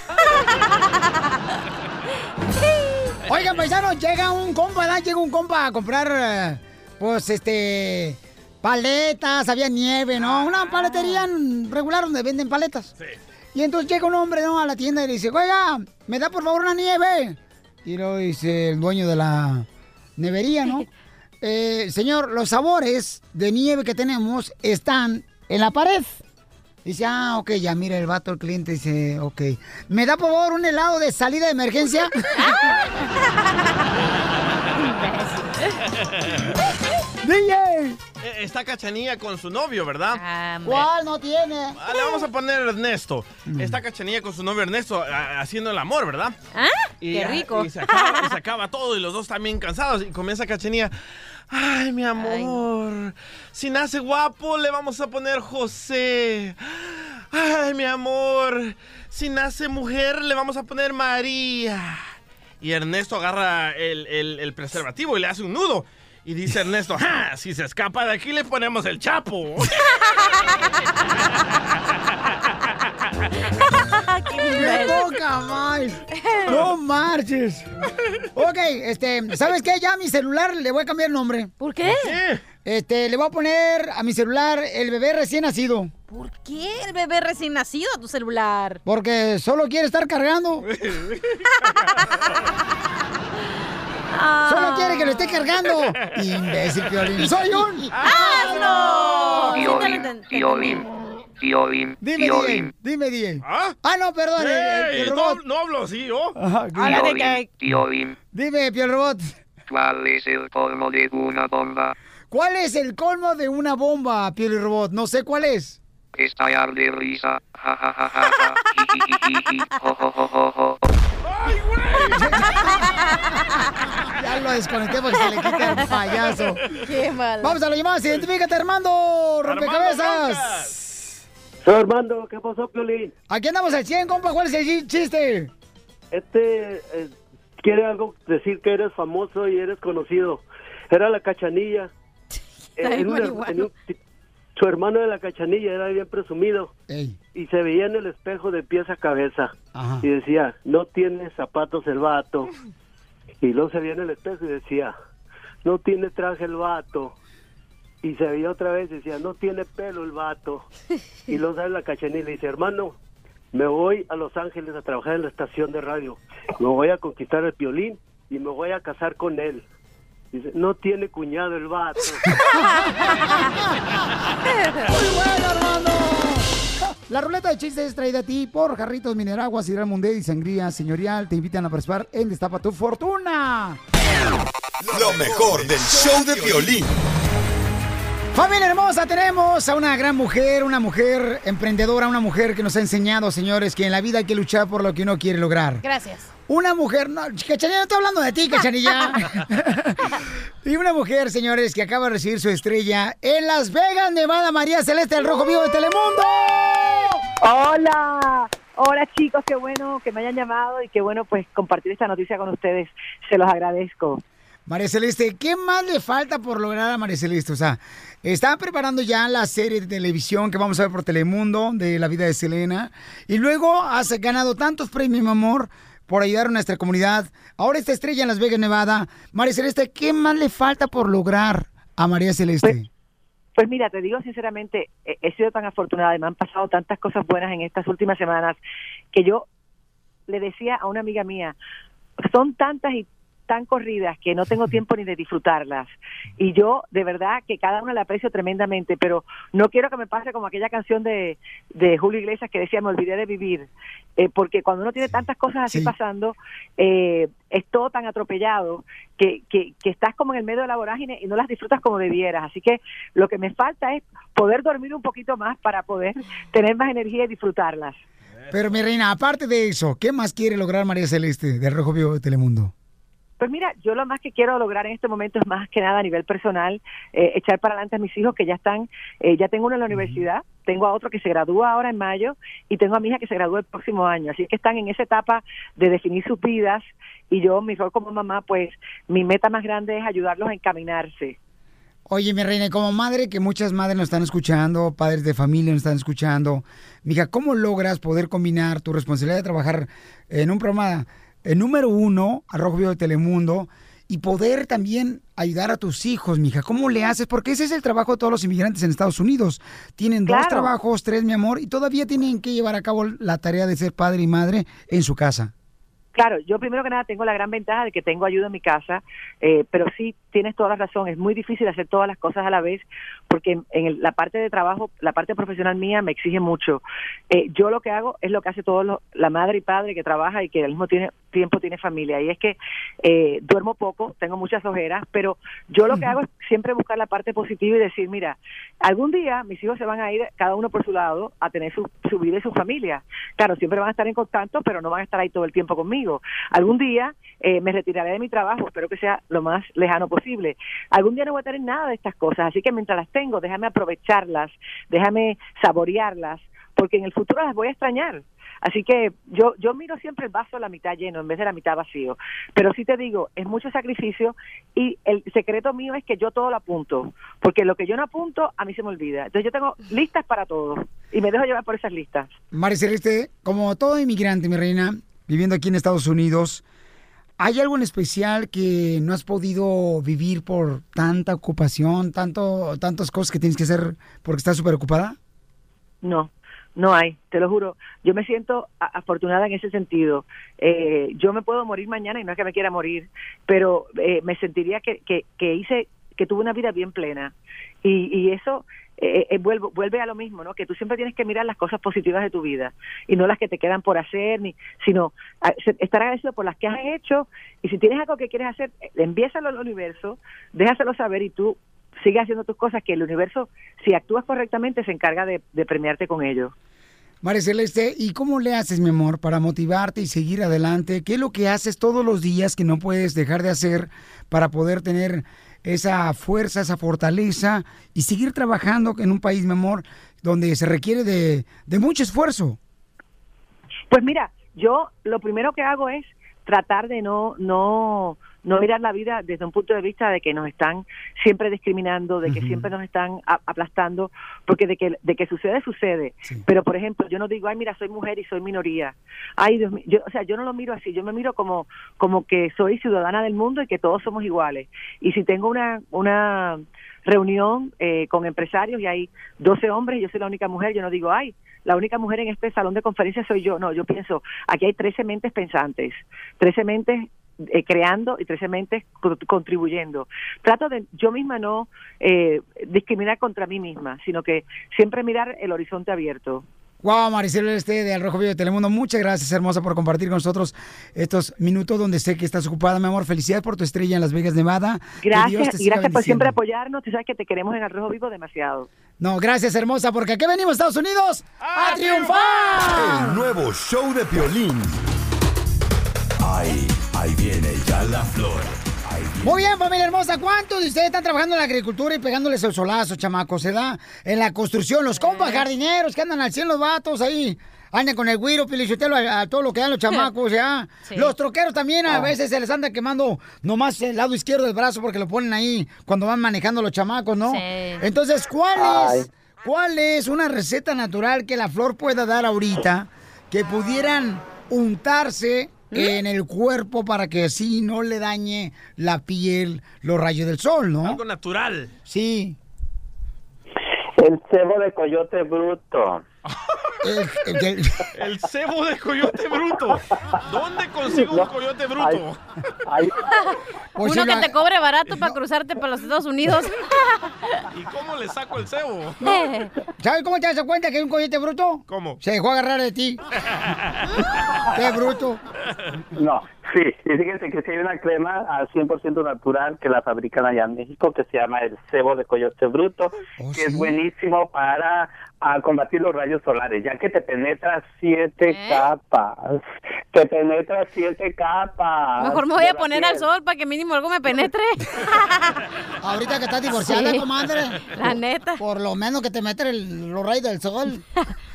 <laughs> Oigan, paisanos, llega un compa, ¿verdad? Llega un compa a comprar, eh, pues, este, paletas, había nieve, ¿no? Una paletería regular donde venden paletas. Y entonces llega un hombre, ¿no? A la tienda y le dice, oiga, ¿me da por favor una nieve? Y lo dice el dueño de la nevería, ¿no? <laughs> Eh, señor, los sabores de nieve que tenemos están en la pared. Dice, ah, ok, ya mira el vato, el cliente dice, ok. ¿Me da por favor un helado de salida de emergencia? <laughs> <laughs> DJ. Eh, Está Cachanilla con su novio, ¿verdad? ¿Cuál no tiene? Ah, le vamos a poner Ernesto. Está Cachanilla con su novio Ernesto a- haciendo el amor, ¿verdad? ¿Ah? Y, Qué ah, rico. Y se, acaba, y se <laughs> acaba todo y los dos están bien cansados. Y comienza Cachanilla. Ay, mi amor. Si nace guapo, le vamos a poner José. Ay, mi amor. Si nace mujer, le vamos a poner María. Y Ernesto agarra el, el- el preservativo y le hace un nudo. Y dice Ernesto, ¡Ja! si se escapa de aquí le ponemos el chapo. <laughs> ¡Qué más! <laughs> ¡No marches! Ok, este, ¿sabes qué? Ya a mi celular le voy a cambiar el nombre. ¿Por qué? Este, le voy a poner a mi celular el bebé recién nacido. ¿Por qué el bebé recién nacido a tu celular? Porque solo quiere estar cargando. <laughs> Solo quiere que lo esté cargando. Imbécil, Piolín. ¡Soy un ¡Ah, no! Piolín, Piolín, Piolín, Dime, Piolín. Dime, DJ. ¿Ah? Ah, no, perdón. el- el- ¡Ey! el no, robot. no hablo así, ¿yo? Ajá, Piolín, Piolín. Dime, Piel Robot. ¿Cuál es el colmo de una bomba? ¿Cuál es el colmo de una bomba, Piel Robot? No sé cuál es. Estallar de risa. Ja, ja, ja, ja, ja. Jo, jo, jo, jo, jo. Ya lo desconecté porque se le quita el payaso. Qué mal. Vamos a lo llamadas. Identifícate, Armando. Rompecabezas. Soy Armando, ¿qué pasó, Piolín? Aquí andamos al 100, compa. ¿Cuál es el chi- chiste? Este eh, quiere algo decir que eres famoso y eres conocido. Era la cachanilla. <laughs> En en un- su hermano de la cachanilla era bien presumido. Y se veía en el espejo de pies a cabeza. Ajá. Y decía, no tiene zapatos el vato. Y luego se veía en el espejo y decía, no tiene traje el vato. Y se veía otra vez y decía, no tiene pelo el vato. <laughs> Y luego sale la cachanilla y le dice, hermano, me voy a Los Ángeles a trabajar en la estación de radio. Me voy a conquistar el piolín y me voy a casar con él. Dice, no tiene cuñado el vato. <laughs> Muy bueno, Armando. La ruleta de chistes es traída a ti por Jarritos Mineraguas, Hidral Mundial y Sangría Señorial. Te invitan a participar en Destapa tu Fortuna. Lo mejor del show de violín. Familia hermosa, tenemos a una gran mujer, una mujer emprendedora, una mujer que nos ha enseñado, señores, que en la vida hay que luchar por lo que uno quiere lograr. Gracias. Una mujer, no, Cachanilla, no estoy hablando de ti, <laughs> Cachanilla. <laughs> y una mujer, señores, que acaba de recibir su estrella en Las Vegas, Nevada, María Celeste del Rojo Vivo de Telemundo. Hola, hola chicos, qué bueno que me hayan llamado y qué bueno pues compartir esta noticia con ustedes. Se los agradezco. María Celeste, ¿qué más le falta por lograr a María Celeste? O sea, están preparando ya la serie de televisión que vamos a ver por Telemundo de la vida de Selena. Y luego has ganado tantos premios, mi amor, por ayudar a nuestra comunidad. Ahora esta estrella en Las Vegas, Nevada. María Celeste, ¿qué más le falta por lograr a María Celeste? Pues mira, te digo sinceramente, he sido tan afortunada y me han pasado tantas cosas buenas en estas últimas semanas que yo le decía a una amiga mía, son tantas y tan corridas que no tengo tiempo ni de disfrutarlas. Y yo, de verdad, que cada una la aprecio tremendamente, pero no quiero que me pase como aquella canción de, de Julio Iglesias que decía, me olvidé de vivir. Eh, porque cuando uno tiene tantas cosas así pasando, eh, es todo tan atropellado que, que, que estás como en el medio de la vorágine y no las disfrutas como debieras. Así que lo que me falta es poder dormir un poquito más para poder tener más energía y disfrutarlas. Pero mi reina, aparte de eso, ¿qué más quiere lograr María Celeste del Rojo Vivo de Telemundo? Pues mira, yo lo más que quiero lograr en este momento es más que nada a nivel personal, eh, echar para adelante a mis hijos que ya están, eh, ya tengo uno en la universidad, tengo a otro que se gradúa ahora en mayo y tengo a mi hija que se gradúa el próximo año. Así que están en esa etapa de definir sus vidas y yo, mi rol como mamá, pues mi meta más grande es ayudarlos a encaminarse. Oye, mi reina, como madre, que muchas madres nos están escuchando, padres de familia nos están escuchando, mija, ¿cómo logras poder combinar tu responsabilidad de trabajar en un programa el número uno, al Rojo Vivo de Telemundo, y poder también ayudar a tus hijos, mija? ¿Cómo le haces? Porque ese es el trabajo de todos los inmigrantes en Estados Unidos. Tienen dos trabajos, tres, mi amor, y todavía tienen que llevar a cabo la tarea de ser padre y madre en su casa. Claro, yo primero que nada tengo la gran ventaja de que tengo ayuda en mi casa, eh, pero sí tienes toda la razón, es muy difícil hacer todas las cosas a la vez porque en, en el- la parte de trabajo, la parte profesional mía me exige mucho. Eh, yo lo que hago es lo que hace todo lo- la madre y padre que trabaja y que al mismo tiene- tiempo tiene familia y es que eh, duermo poco, tengo muchas ojeras, pero yo lo que hago es siempre buscar la parte positiva y decir, mira, algún día mis hijos se van a ir cada uno por su lado a tener su, su vida y su familia. Claro, siempre van a estar en contacto, pero no van a estar ahí todo el tiempo conmigo. Algún día eh, me retiraré de mi trabajo, espero que sea lo más lejano posible. Algún día no voy a tener nada de estas cosas, así que mientras las tengo, déjame aprovecharlas, déjame saborearlas, porque en el futuro las voy a extrañar. Así que yo yo miro siempre el vaso a la mitad lleno en vez de la mitad vacío. Pero sí te digo, es mucho sacrificio y el secreto mío es que yo todo lo apunto, porque lo que yo no apunto a mí se me olvida. Entonces yo tengo listas para todo y me dejo llevar por esas listas. María como todo inmigrante, mi reina, viviendo aquí en Estados Unidos, ¿hay algo en especial que no has podido vivir por tanta ocupación, tanto, tantas cosas que tienes que hacer porque estás súper ocupada? No, no hay, te lo juro. Yo me siento afortunada en ese sentido. Eh, yo me puedo morir mañana y no es que me quiera morir, pero eh, me sentiría que, que, que hice, que tuve una vida bien plena. Y eso eh, eh, vuelvo- vuelve a lo mismo, ¿no? Que tú siempre tienes que mirar las cosas positivas de tu vida y no las que te quedan por hacer, ni sino estar agradecido por las que has hecho y si tienes algo que quieres hacer, eh, envíaselo al universo, déjaselo saber y tú sigue haciendo tus cosas que el universo, si actúas correctamente, se encarga de, de premiarte con ello. María Celeste, ¿y cómo le haces, mi amor, para motivarte y seguir adelante? ¿Qué es lo que haces todos los días que no puedes dejar de hacer para poder tener esa fuerza, esa fortaleza y seguir trabajando en un país, mi amor, donde se requiere de, de mucho esfuerzo? Pues mira, yo lo primero que hago es tratar de no no no mirar la vida desde un punto de vista de que nos están siempre discriminando, de que siempre nos están aplastando, porque de que de que sucede sucede. Pero por ejemplo, yo no digo, "Ay, mira, soy mujer y soy minoría." Ay, Dios mío, yo, o sea, yo no lo miro así, yo me miro como como que soy ciudadana del mundo y que todos somos iguales. Y si tengo una una reunión eh, con empresarios y hay 12 hombres y yo soy la única mujer, yo no digo, ay, la única mujer en este salón de conferencias soy yo. No, yo pienso, aquí hay 13 mentes pensantes, 13 mentes eh, creando y 13 mentes co- contribuyendo. Trato de yo misma no eh, discriminar contra mí misma, sino que siempre mirar el horizonte abierto. Wow, Maricel este de Al Rojo Vivo de Telemundo, muchas gracias, hermosa, por compartir con nosotros estos minutos donde sé que estás ocupada, mi amor. Felicidades por tu estrella en Las Vegas, Nevada. Gracias, y gracias por siempre apoyarnos. Tú sabes que te queremos en el Rojo Vivo demasiado. No, gracias, hermosa, porque aquí venimos, Estados Unidos, a triunfar. El nuevo show de Piolín. Ahí, ahí viene ya la flor. Muy bien, familia hermosa. ¿Cuántos de ustedes están trabajando en la agricultura y pegándoles el solazo, chamacos? ¿Se da? En la construcción, los compas jardineros que andan al cielo, los vatos ahí. Andan con el güiro, pilichotelo, a, a todo lo que dan los chamacos, <laughs> ¿ya? Sí. Los troqueros también a Ah. veces se les anda quemando nomás el lado izquierdo del brazo porque lo ponen ahí cuando van manejando los chamacos, ¿no? Sí. Entonces, ¿cuál es, ¿cuál es una receta natural que la flor pueda dar ahorita que pudieran untarse en el cuerpo para que así no le dañe la piel los rayos del sol, ¿no? Algo natural. Sí. El cebo de coyote bruto. El cebo de coyote bruto. ¿Dónde consigo un coyote bruto? Uno que te cobre barato para cruzarte para los Estados Unidos. <laughs> ¿Y cómo le saco el cebo? ¿Sabes cómo te das cuenta que es un coyote bruto? ¿Cómo? Se dejó agarrar de ti. <laughs> ¡Qué bruto! No, sí, y fíjense que sí hay una crema al 100% natural que la fabrican allá en México que se llama el cebo de coyote bruto, que es buenísimo para ah, combatir los rayos solares, ya que te penetra siete capas, te penetra siete capas. Mejor me voy a poner al sol para que mínimo algo me penetre. <laughs> Ahorita que estás divorciada, Sí. comadre. La neta. Por lo menos que te meten el- los rayos del sol.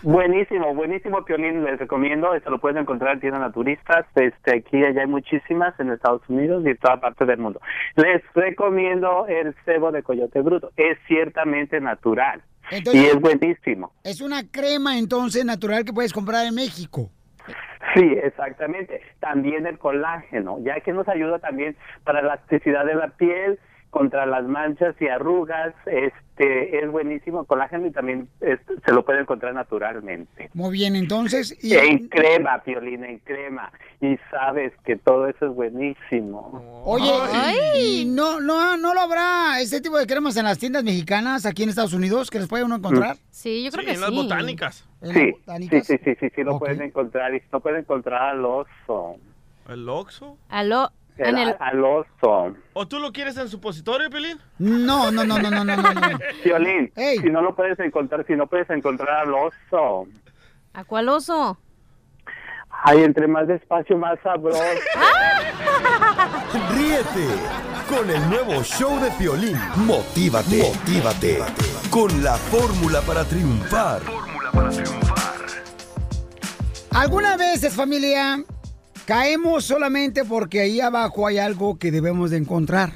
Buenísimo, buenísimo Pionín, les recomiendo, esto lo pueden encontrar en tiendas naturistas, este, aquí allá hay muchísimas en Estados Unidos y en toda parte del mundo. Les recomiendo el cebo de coyote bruto, es ciertamente natural Entonces- y es buenísimo. Es una crema entonces natural que puedes comprar en México. Sí, exactamente. También el colágeno, ya que nos ayuda también para la elasticidad de la piel, contra las manchas y arrugas, este es buenísimo colágeno y también es- se lo puede encontrar naturalmente. Muy bien, entonces. Y, En crema, Piolina, en crema. Y sabes que todo eso es buenísimo. Oye, y, y no, no, no lo habrá este tipo de cremas en las tiendas mexicanas aquí en Estados Unidos que les puede uno encontrar. Sí, yo creo Sí, en las botánicas. ¿En Sí, las botánicas? sí, sí, sí, sí, sí, lo pueden encontrar y no pueden encontrar al oso. ¿El Oxxo? Aló. El- En el... Al oso. ¿O tú lo quieres en supositorio, Pelín? No, no, no, no, no, no, no. <laughs> Ey. si no lo puedes encontrar, si no puedes encontrar al oso. ¿A cuál oso? Ay, entre más despacio, más sabroso. <laughs> Ríete con el nuevo show de Piolín. Motívate, motívate con la fórmula para triunfar. Algunas veces, familia, caemos solamente porque ahí abajo hay algo que debemos de encontrar.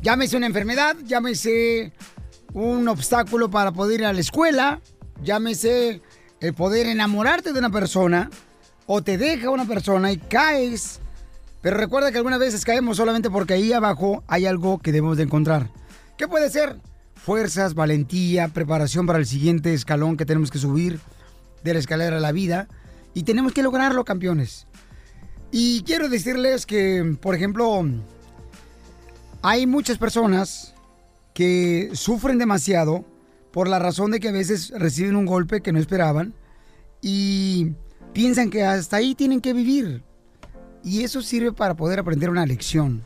Llámese una enfermedad, llámese un obstáculo para poder ir a la escuela, llámese el poder enamorarte de una persona o te deja una persona y caes. Pero recuerda que algunas veces caemos solamente porque ahí abajo hay algo que debemos de encontrar. ¿Qué puede ser? Fuerzas, valentía, preparación para el siguiente escalón que tenemos que subir de la escalera a la vida y tenemos que lograrlo, campeones. Y quiero decirles que, por ejemplo, hay muchas personas que sufren demasiado por la razón de que a veces reciben un golpe que no esperaban y piensan que hasta ahí tienen que vivir. Y eso sirve para poder aprender una lección.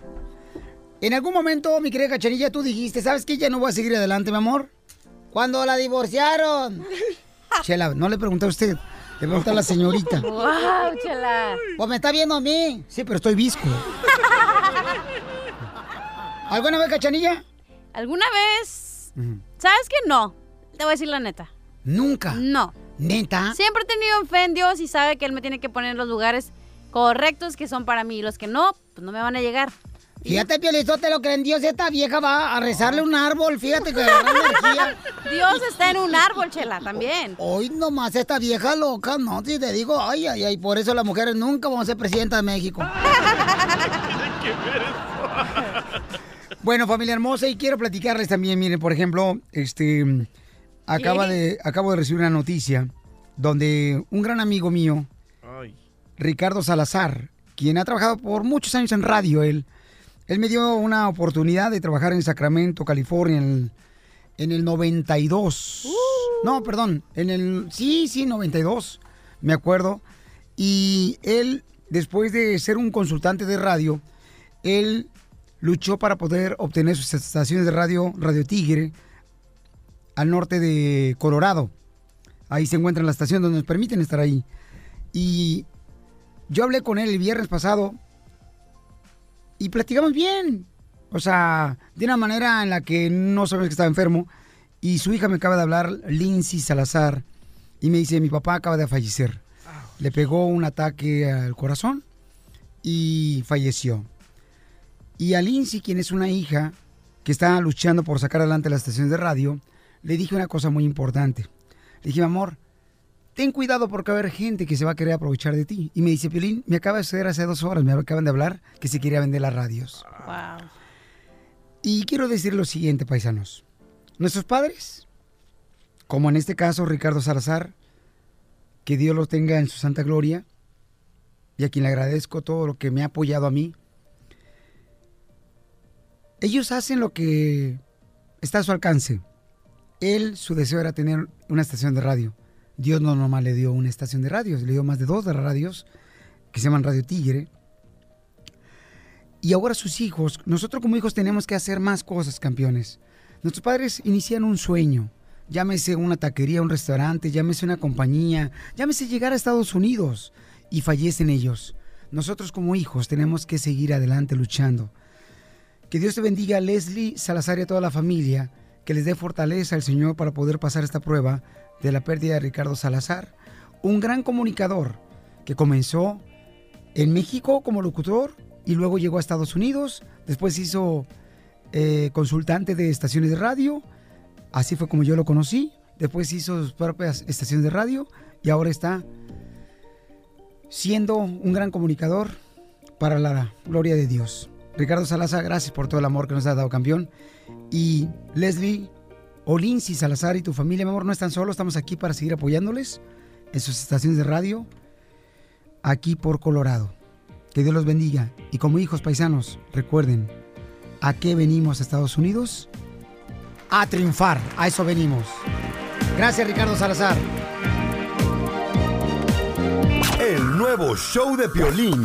En algún momento, mi querida Cachanilla, tú dijiste, ¿sabes qué? Ya no voy a seguir adelante, mi amor. Cuando la divorciaron. <laughs> Chela, no le pregunté a usted, le pregunté a la señorita. <laughs> ¡Wow, chela! Pues me está viendo a mí. Sí, pero estoy visco. ¿Alguna vez, Cachanilla? ¿Alguna vez? ¿Sabes que no? Te voy a decir la neta. Nunca. No. ¿Neta? Siempre he tenido fe en Dios y sabe que Él me tiene que poner en los lugares correctos que son para mí. Y los que no, pues no me van a llegar. Fíjate, Piolizotelo, que en Dios esta vieja va a rezarle un árbol. Fíjate que agarra energía. Dios está en un árbol, chela, también. Hoy nomás esta vieja loca, ¿no? Si te digo, ay, ay, ay, por eso las mujeres nunca vamos a ser presidenta de México. <laughs> Bueno, familia hermosa, y quiero platicarles también, miren, por ejemplo, este, acaba de, acabo de recibir una noticia donde un gran amigo mío, Ricardo Salazar, quien ha trabajado por muchos años en radio, él, él me dio una oportunidad de trabajar en Sacramento, California, en el, en el 92. No, perdón, en el, sí, sí, 92, me acuerdo. Y él, después de ser un consultante de radio, él luchó para poder obtener sus estaciones de radio, Radio Tigre, al norte de Colorado. Ahí se encuentra la estación donde nos permiten estar ahí. Y yo hablé con él el viernes pasado y platicamos bien. O sea, de una manera en la que no sabes que estaba enfermo. Y su hija me acaba de hablar, Lindsay Salazar, y me dice, mi papá acaba de fallecer. Le pegó un ataque al corazón y falleció. Y a Lindsay, quien es una hija que está luchando por sacar adelante las estaciones de radio, le dije una cosa muy importante. Le dije, mi amor, ten cuidado porque va a haber gente que se va a querer aprovechar de ti. Y me dice, Piolín, me acaba de suceder hace dos horas, me acaban de hablar que se quería vender las radios. Wow. Y quiero decir lo siguiente, paisanos. Nuestros padres, como en este caso Ricardo Salazar, que Dios los tenga en su santa gloria, y a quien le agradezco todo lo que me ha apoyado a mí, ellos hacen lo que está a su alcance. Él, su deseo era tener una estación de radio. Dios no nomás le dio una estación de radio, le dio más de dos de radios que se llaman Radio Tigre. Y ahora sus hijos, nosotros como hijos tenemos que hacer más cosas, campeones. Nuestros padres inician un sueño, llámese una taquería, un restaurante, llámese una compañía, llámese llegar a Estados Unidos y fallecen ellos. Nosotros como hijos tenemos que seguir adelante luchando. Que Dios te bendiga a Leslie Salazar y a toda la familia, que les dé fortaleza al Señor para poder pasar esta prueba de la pérdida de Ricardo Salazar, un gran comunicador que comenzó en México como locutor y luego llegó a Estados Unidos, después hizo eh, consultante de estaciones de radio, así fue como yo lo conocí, después hizo sus propias estaciones de radio y ahora está siendo un gran comunicador para la gloria de Dios. Ricardo Salazar, gracias por todo el amor que nos has dado, campeón. Y Leslie, Olinsi Salazar y tu familia, mi amor, no están solos, estamos aquí para seguir apoyándoles en sus estaciones de radio, aquí por Colorado. Que Dios los bendiga. Y como hijos paisanos, recuerden, ¿a qué venimos a Estados Unidos? A triunfar, a eso venimos. Gracias, Ricardo Salazar. El nuevo show de Piolín.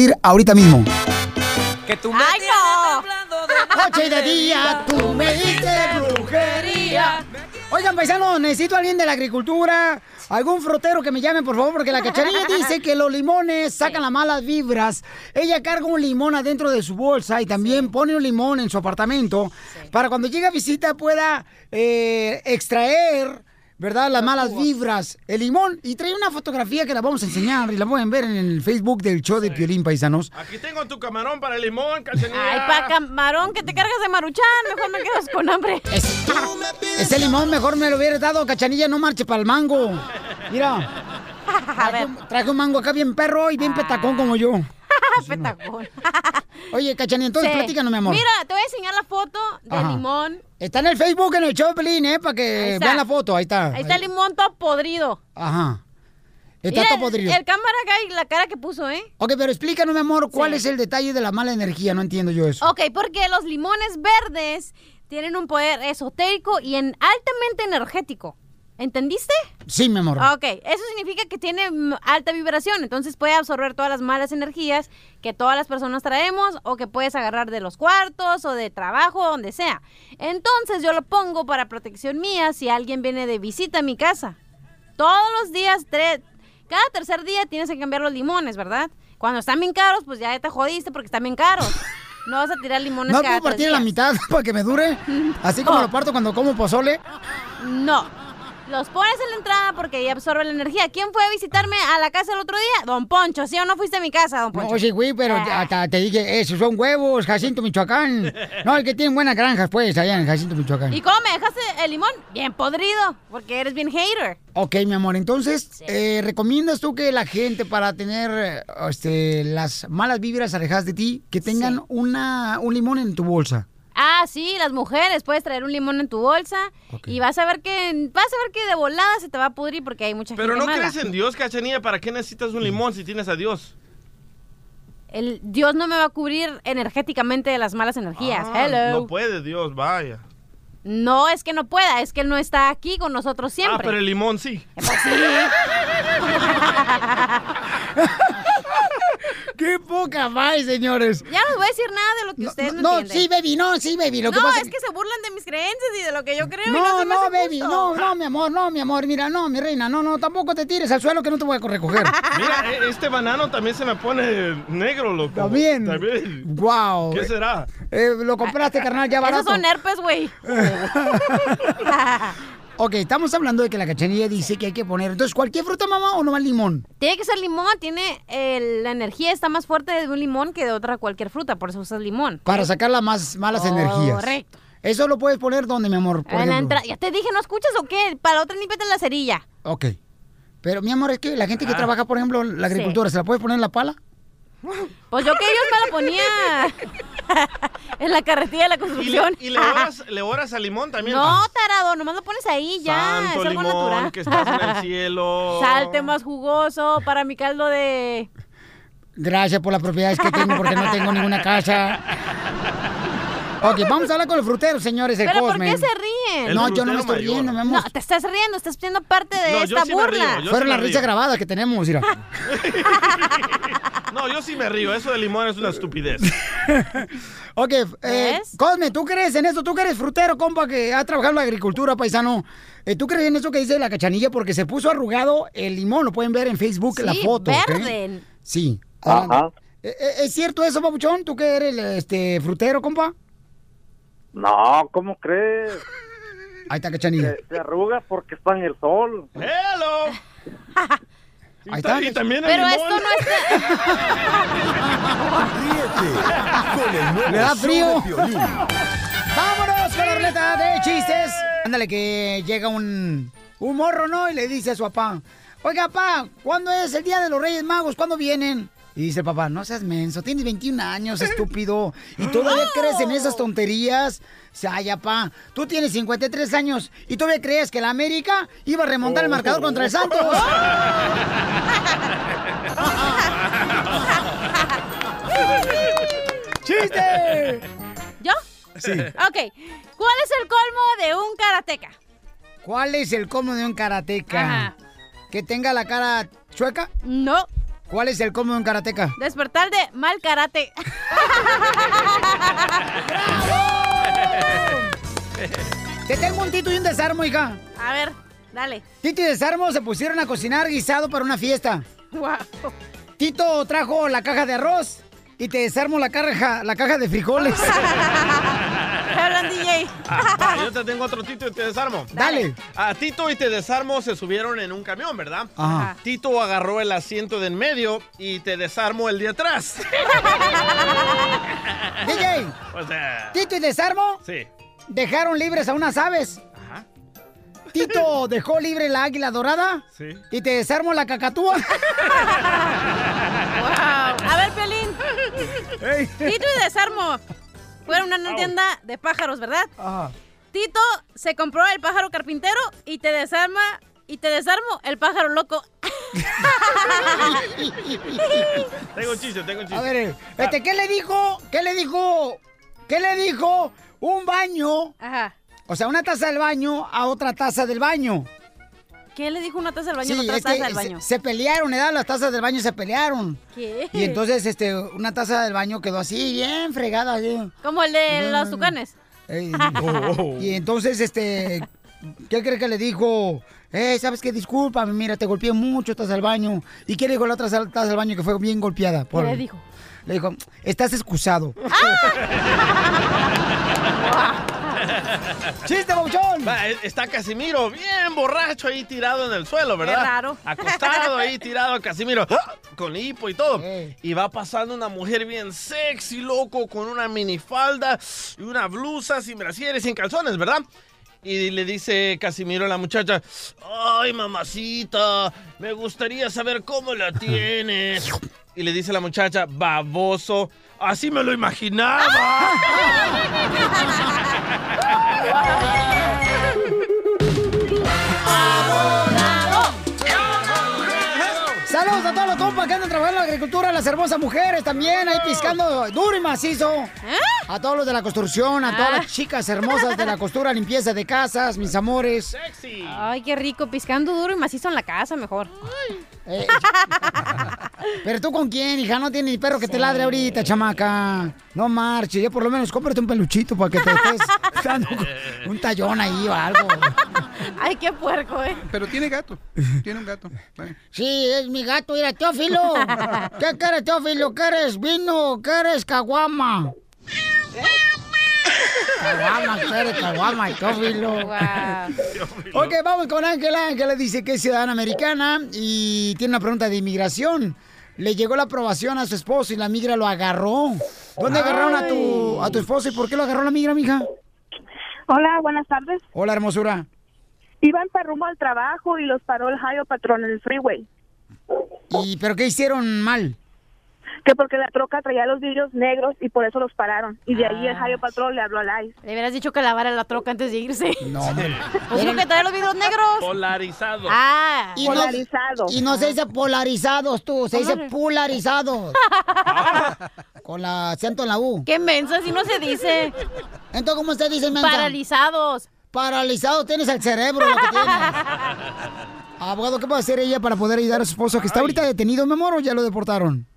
ahorita mismo. Que tú ¡Ay, no! <laughs> Noche y de día, tú me diste brujería. Oigan, paisanos, necesito a alguien de la agricultura, algún frutero que me llame, por favor, porque la cacharilla dice que los limones sacan las malas vibras. Ella carga un limón adentro de su bolsa y también pone un limón en su apartamento para cuando llegue a visita pueda eh, extraer. ¿Verdad? Las malas vibras. El limón. Y trae una fotografía que la vamos a enseñar y la pueden ver en el Facebook del show de Piolín Paisanos. Aquí tengo tu camarón para el limón, cachanilla. Ay, pa' camarón, que te cargas de maruchan. Mejor me quedas con hambre. Ese limón mejor me lo hubiera dado, cachanilla, no marche para el mango. Mira. <laughs> Traje, un- traje un mango acá bien perro y bien petacón como yo. Petacón. <laughs> Oye, cachanilla, entonces Sí. platícanos, mi amor. Mira, te voy a enseñar la foto del Ajá. limón. Está en el Facebook, en el show de Pelín, ¿eh? Para que vean la foto. Ahí está. Ahí está el limón todo podrido. Ajá. Está todo podrido. El cámara acá y la cara que puso, ¿eh? Ok, pero explícanos, mi amor, ¿cuál Sí. es el detalle de la mala energía? No entiendo yo eso. Ok, porque los limones verdes tienen un poder esotérico y en altamente energético. ¿Entendiste? Sí, mi amor. Ok, eso significa que tiene alta vibración, entonces puede absorber todas las malas energías que todas las personas traemos o que puedes agarrar de los cuartos o de trabajo, donde sea. Entonces yo lo pongo para protección mía si alguien viene de visita a mi casa. Todos los días, tre- cada tercer día tienes que cambiar los limones, ¿verdad? Cuando están bien caros, pues ya te jodiste porque están bien caros. <laughs> No vas a tirar limones ¿No cada puedo partir tres la mitad <laughs> para que me dure? Así como Oh. lo parto cuando como pozole. No. Los pones en la entrada porque ahí absorbe la energía. ¿Quién fue a visitarme a la casa el otro día? Don Poncho. ¿Sí o no fuiste a mi casa, don No, Poncho? oye, güey, pero Ah. hasta te dije, esos son huevos, Jacinto, Michoacán. No, el que tienen buenas granjas, pues, allá en Jacinto, Michoacán. ¿Y cómo me dejaste el limón? Bien podrido, porque eres bien hater. Ok, mi amor, entonces, eh, ¿recomiendas tú que la gente para tener este, las malas vibras alejadas de ti, que tengan una, un limón en tu bolsa? Ah, sí, las mujeres. Puedes traer un limón en tu bolsa y vas a ver que vas a ver que de volada se te va a pudrir porque hay mucha Pero gente no mala. crees en Dios, cachanilla. ¿Para qué necesitas un limón si tienes a Dios? El Dios no me va a cubrir energéticamente de las malas energías. Ah, Hello. No puede Dios, vaya. No es que no pueda, es que él no está aquí con nosotros siempre. Ah, pero el limón sí. <laughs> <laughs> ¡Qué poca más, señores! Ya no les voy a decir nada de lo que ustedes no, No, entienden. sí, baby, no, sí, baby. Lo que no, pasa es que se burlan de mis creencias y de lo que yo creo. y No, no, hace baby, justo. no, no, mi amor, no, mi amor, mira, no, mi reina, no, no, tampoco te tires al suelo que no te voy a recoger. <laughs> Mira, e- este banano también se me pone negro, loco. También. También. Wow. ¿Qué será? Eh, lo compraste, carnal, ya <laughs> barato. Esos son herpes, güey. <laughs> Ok, estamos hablando de que la cachanilla dice que hay que poner. Entonces, ¿cualquier fruta, mamá, o nomás limón? Tiene que ser limón, tiene eh, la energía está más fuerte de un limón que de otra cualquier fruta, por eso usas limón. Para sacar las más malas energías. Correcto. Eso lo puedes poner donde, mi amor, por En la ejemplo? entra- ya te dije, ¿no escuchas o qué? Para la otra límpiate en la cerilla. Ok. Pero, mi amor, es que la gente que Ah. trabaja, por ejemplo, la Sí. agricultura, ¿se la puede poner en la pala? Pues yo que ellos me la ponía <laughs> en la carretilla de la ¿Y le, construcción. y le oras, <laughs> le oras al limón también? No, tarado, nomás lo pones ahí ya. Santo es algo limón, natural. que estás en el <laughs> cielo. Salte más jugoso para mi caldo de. Gracias por las propiedades que tengo porque no tengo ninguna casa. Ok, vamos a hablar con el frutero, señores, el ¿Pero por qué se ríen? No, yo no me estoy riendo, mi amor. No, te estás riendo, estás siendo parte de No, yo esta sí me río, burla. yo Fueron sí las risas grabadas que tenemos, mira. No, yo sí me río. Eso de limón es una estupidez. <laughs> Ok, eh, Cosme, ¿tú crees en eso? ¿Tú que eres frutero, compa, que ha trabajado en la agricultura, paisano? Eh, ¿Tú crees en eso que dice la cachanilla? Porque se puso arrugado el limón, lo pueden ver en Facebook, la foto. verde. Sí. Ajá. Eh, eh, ¿Es cierto eso, papuchón? ¿Tú que eres este, frutero, compa? No, ¿cómo crees? Ahí está, cachanilla. Se, se arruga porque está en el sol. ¡Hello! <laughs> Ahí está. Y también Pero limón. esto no <laughs> Con el nuevo ¿Le da frío? ¡Vámonos con la ruleta de chistes! Ándale, que llega un, un morro, ¿no? Y le dice a su papá, oiga, papá, ¿cuándo es el Día de los Reyes Magos? ¿Cuándo vienen? Y dice el papá, no seas menso, tienes 21 años, estúpido, y todavía crees en esas tonterías. Dice, ay, papá, tú tienes 53 años y todavía crees que la América iba a remontar el marcador contra el Santos. <laughs> ¡Chiste! ¿Yo? Sí. Ok. ¿Cuál es el colmo de un karateca? ¿Cuál es el colmo de un karateca? ¿Que tenga la cara chueca? No. ¿Cuál es el colmo de un karateca? Despertar de mal karate. <laughs> Te tengo un Tito y un desarmo, hija. A ver, dale. Tito y desarmo se pusieron a cocinar guisado para una fiesta. Wow. Tito trajo la caja de arroz y te desarmo la caja, la caja de frijoles. <laughs> ¿Qué hablan, <laughs> DJ? Ah, <laughs> yo te tengo otro Tito y te desarmo. Dale. A Tito y te desarmo se subieron en un camión, ¿verdad? Ajá. Tito agarró el asiento de en medio y te desarmo el de atrás. <laughs> DJ, O sea, Tito y desarmo sí. dejaron libres a unas aves. Ajá. Tito dejó libre la águila dorada Sí. y te desarmo la cacatúa. Wow. A ver, Pelín. Tito y desarmo. Fueron a una tienda de pájaros, ¿verdad? Ajá. Tito se compró el pájaro carpintero y te desarma y te desarmo el pájaro loco. <laughs> Tengo un chiste, tengo un chiste. A ver, este, ¿qué le dijo? ¿Qué le dijo? ¿Qué le dijo un baño? Ajá. O sea, una taza del baño a otra taza del baño. ¿Qué le dijo una taza del baño Sí, a otra es taza del se- baño? Se, pelearon, ¿verdad? Las tazas del baño se pelearon. ¿Qué? Y entonces, este, una taza del baño quedó así, bien fregada. así. Como el de los tucanes. Ey, <laughs> y entonces, este, ¿qué cree que le dijo? Eh, ¿sabes qué? Discúlpame, mira, te golpeé mucho, taza del baño. ¿Y qué le dijo la otra taza del baño que fue bien golpeada? ¿Qué le dijo? Le dijo, estás excusado. <laughs> <laughs> ¡Chiste, Bauchón! Va, eh, Está Casimiro bien borracho ahí tirado en el suelo, ¿verdad? Qué raro. Acostado ahí tirado Casimiro, ¡ah! con hipo y todo. Y va pasando una mujer bien sexy, loco, con una minifalda y una blusa sin brasieres, sin calzones, ¿verdad? Y le dice Casimiro a la muchacha, ay mamacita, me gustaría saber cómo la tienes. <laughs> Y le dice la muchacha, baboso, así me lo imaginaba. <laughs> <laughs> a todos los compas que andan trabajando en la agricultura, las hermosas mujeres también, ahí piscando duro y macizo. A todos los de la construcción, a todas las chicas hermosas de la costura, <laughs> limpieza de casas, mis amores. Ay, qué rico, piscando duro y macizo en la casa, mejor. Eh, <laughs> Pero tú con quién, hija, no tienes ni perro que te ladre ahorita, chamaca. No marches, ya por lo menos cómprate un peluchito para que te estés <laughs> dando un tallón ahí o algo. <laughs> Ay, qué puerco, eh. Pero tiene gato. Tiene un gato. Sí, es mi gato, mira, Teófilo. ¿Qué quieres, Teófilo? ¿Quieres vino? ¿Quieres caguama? Caguama, ¿quieres caguama, Teófilo? Ok, vamos con Ángela. Ángela dice que es ciudadana americana y tiene una pregunta de inmigración. Le llegó la aprobación a su esposo y la migra lo agarró. ¿Dónde agarraron a tu, a tu esposo y por qué lo agarró la migra, mija? Hola, buenas tardes. Hola, hermosura. Iban para rumbo al trabajo y los paró el Hayo Patrón en el freeway. ¿Y pero qué hicieron mal? Que porque la troca traía los vidrios negros y por eso los pararon. Y de ahí el Ah. Hayo Patrón le habló al ICE. Le hubieras dicho que lavara la troca antes de irse. No, <laughs> hombre. Pues dijo que traía los vidrios negros. Polarizado. Ah, Y no, y no se dice polarizados tú, se dice polarizados. <laughs> Con la acento en la U. Qué mensa, si no se dice. Entonces, ¿cómo se dice mensa? Paralizados. Paralizados tienes el cerebro, lo que tienes. <laughs> Abogado, ¿qué puede hacer ella para poder ayudar a su esposo que está ahorita detenido, mi amor, o ya lo deportaron?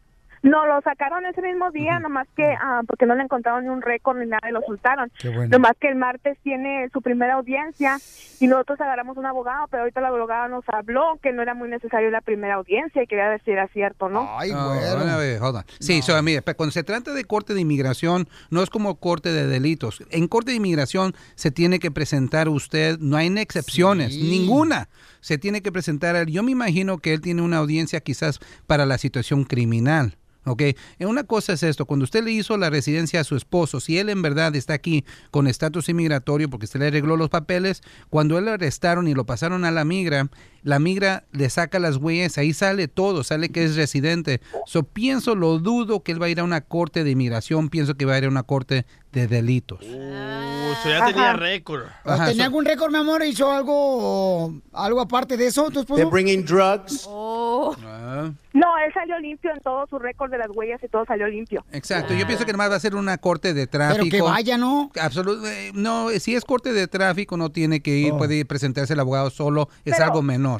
No, lo sacaron ese mismo día, nomás que, ah, porque no le encontraron ni un récord ni nada y lo soltaron. Qué bueno. Nomás que el martes tiene su primera audiencia y nosotros agarramos un abogado, pero ahorita el abogado nos habló que no era muy necesario la primera audiencia y quería si era cierto, ¿no? Ay, No, a ver, hold on. Sí, so, mire, cuando se trata de corte de inmigración, no es como corte de delitos. En corte de inmigración se tiene que presentar usted, no hay excepciones, Sí. ninguna. Se tiene que presentar, él. yo me imagino que él tiene una audiencia quizás para la situación criminal. ¿Ok? Eh, Una cosa es esto, cuando usted le hizo la residencia a su esposo, si él en verdad está aquí con estatus inmigratorio porque usted le arregló los papeles, cuando él lo arrestaron y lo pasaron a la migra, la migra le saca las huellas, ahí sale todo, sale que es residente. So pienso, lo dudo que él va a ir a una corte de inmigración, pienso que va a ir a una corte de delitos. Uh, so ya tenía récord. Ajá, ¿Tenía so- algún récord, mi amor? ¿Hizo algo algo aparte de eso, tu esposo? They're bringing drugs. Oh. Ah, No, él salió limpio en todo su récord de las huellas y todo salió limpio. Exacto, yo pienso que además va a ser una corte de tráfico. Pero que vaya, ¿no? Absolutamente, no, si es corte de tráfico no tiene que ir, Oh. puede presentarse el abogado solo, es Pero- algo menor.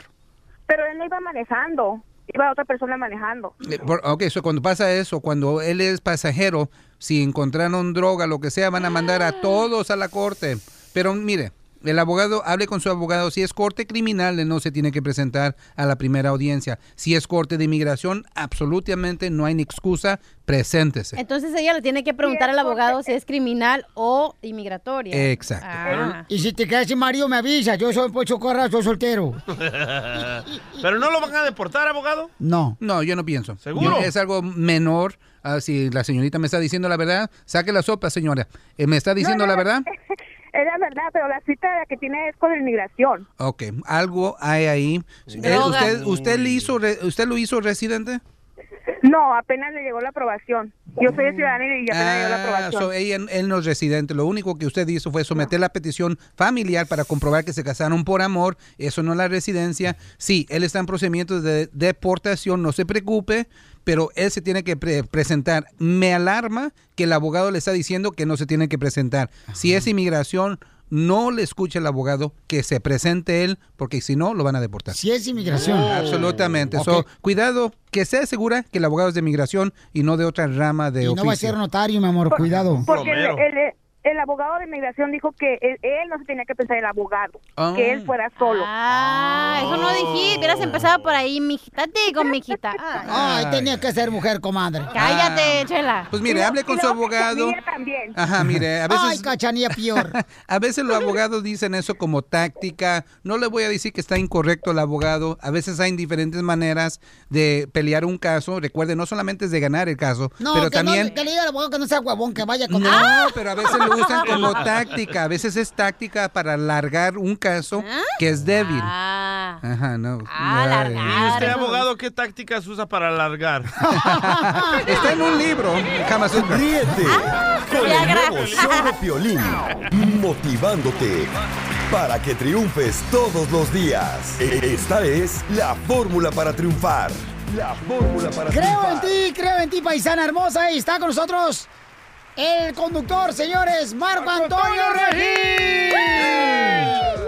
Pero él no iba manejando, iba otra persona manejando. Eh, Ok, so cuando pasa eso, cuando él es pasajero, si encontraron droga, lo que sea, van a mandar a todos a la corte. Pero mire, el abogado, hable con su abogado. Si es corte criminal, él no se tiene que presentar a la primera audiencia. Si es corte de inmigración, absolutamente no hay ni excusa, preséntese. Entonces ella le tiene que preguntar al abogado si es criminal o inmigratoria. Exacto. Ah. Y si te quedas sin marido, me avisa. Yo soy Pocho Corra, soy soltero. <laughs> ¿Pero no lo van a deportar, abogado? No. No, yo no pienso. ¿Seguro? Yo- es algo menor. Ah, si la señorita me está diciendo la verdad, saque la sopa, señora. Eh, ¿Me está diciendo No, no, la verdad? <laughs> Es la verdad, pero la cita que tiene es con la inmigración. Ok, algo hay ahí. Eh. ¿Usted, usted, le hizo, re- ¿Usted lo hizo residente? No, apenas le llegó la aprobación. Yo soy ciudadana y apenas le llegó la Ah, aprobación. so ella, él no es residente. Lo único que usted hizo fue someter la petición familiar para comprobar que se casaron por amor. Eso no es la residencia. Sí, él está en procedimientos de deportación, no se preocupe, pero él se tiene que pre- presentar. Me alarma que el abogado le está diciendo que no se tiene que presentar. Si es inmigración, no le escuche al abogado, que se presente él, porque si no, lo van a deportar. Si es inmigración. Absolutamente. Ok. So, cuidado, que sea segura que el abogado es de inmigración y no de otra rama de Y no va a ser notario, mi amor, cuidado. Porque el, el- el abogado de inmigración dijo que él, él no se tenía que pensar el abogado, Ah. que él fuera solo. Ah, eso no dijiste. Hubieras empezado por ahí, mijita. Te digo, mijita. Ay. <laughs> Ay, tenía que ser mujer, comadre. Cállate, chela. Pues mire, hable con su abogado. también. Ajá, mire, a veces... Ay, cachanilla peor. <laughs> A veces los abogados dicen eso como táctica. No le voy a decir que está incorrecto el abogado. A veces hay diferentes maneras de pelear un caso. Recuerde, no solamente es de ganar el caso, No, pero que, también... no, que le diga al abogado que no sea huevón, que vaya con No, pero a veces lo usan como táctica. A veces es táctica para alargar un caso que es débil. Ah. Ajá, no. ¿Y Ay. usted, abogado, qué tácticas usa para alargar? <laughs> Está en un libro, Kama Sutra. Ríete con el nuevo show de Piolín, motivándote para que triunfes todos los días. Esta es la fórmula para triunfar. La fórmula para Creo en triunfar. ti, creo en ti, paisana hermosa. Y está con nosotros el conductor, señores, Marco Antonio Regil.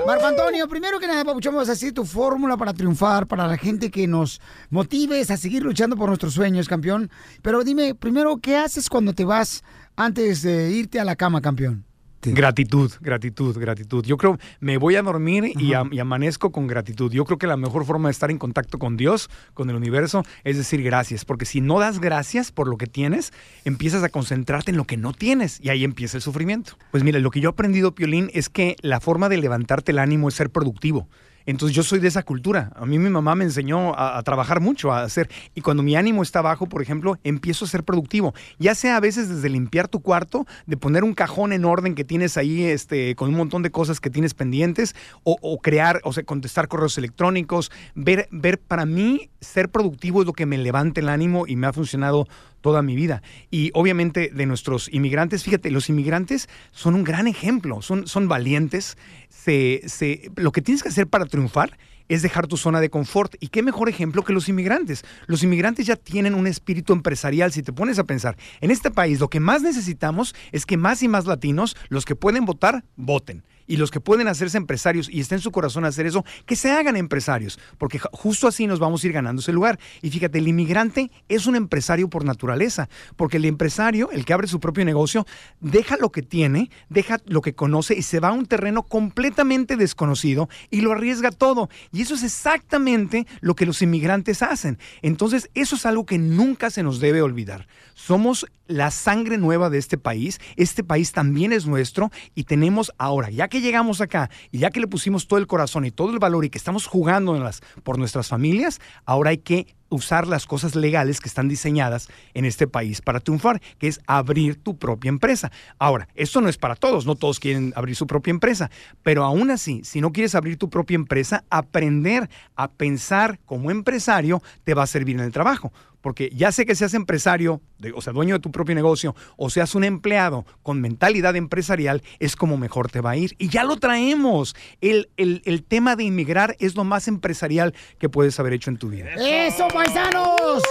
Marco Antonio, primero que nada, Papuchón, vamos a decir tu fórmula para triunfar, para la gente que nos motives a seguir luchando por nuestros sueños, campeón. Pero dime, primero, ¿qué haces cuando te vas antes de irte a la cama, campeón? Gratitud, gratitud, gratitud. Yo creo, me voy a dormir y, y amanezco con gratitud. Yo creo que la mejor forma de estar en contacto con Dios, con el universo, es decir gracias. Porque si no das gracias por lo que tienes, empiezas a concentrarte en lo que no tienes y ahí empieza el sufrimiento. Pues mira, lo que yo he aprendido, Piolín, es que la forma de levantarte el ánimo es ser productivo. Entonces yo soy de esa cultura. A mí mi mamá me enseñó a, trabajar mucho, a hacer. Y cuando mi ánimo está bajo, por ejemplo, empiezo a ser productivo. Ya sea a veces desde limpiar tu cuarto, de poner un cajón en orden que tienes ahí este, con un montón de cosas que tienes pendientes, o, o crear, o sea, contestar correos electrónicos. Ver, ver, para mí, ser productivo es lo que me levanta el ánimo y me ha funcionado toda mi vida. Y obviamente de nuestros inmigrantes, fíjate, los inmigrantes son un gran ejemplo, son, son valientes. Se, se, lo que tienes que hacer para triunfar es dejar tu zona de confort. ¿Y qué mejor ejemplo que los inmigrantes? Los inmigrantes ya tienen un espíritu empresarial. Si te pones a pensar, en este país lo que más necesitamos es que más y más latinos, los que pueden votar, voten. Y los que pueden hacerse empresarios y está en su corazón hacer eso, que se hagan empresarios, porque ju- justo así nos vamos a ir ganando ese lugar. Y fíjate, el inmigrante es un empresario por naturaleza, porque el empresario, el que abre su propio negocio, deja lo que tiene, deja lo que conoce y se va a un terreno completamente desconocido y lo arriesga todo. Y eso es exactamente lo que los inmigrantes hacen. Entonces, eso es algo que nunca se nos debe olvidar. Somos la sangre nueva de este país, este país también es nuestro y tenemos ahora, ya que llegamos acá y ya que le pusimos todo el corazón y todo el valor y que estamos jugando en las- por nuestras familias, ahora hay que usar las cosas legales que están diseñadas en este país para triunfar, que es abrir tu propia empresa. Ahora, esto no es para todos, no todos quieren abrir su propia empresa, pero aún así, si no quieres abrir tu propia empresa, aprender a pensar como empresario te va a servir en el trabajo. Porque ya sé que seas empresario, de- o sea, dueño de tu propio negocio, o seas un empleado con mentalidad empresarial, es como mejor te va a ir. Y ya lo traemos. El, el- el tema de inmigrar es lo más empresarial que puedes haber hecho en tu vida. ¡Eso, paisanos!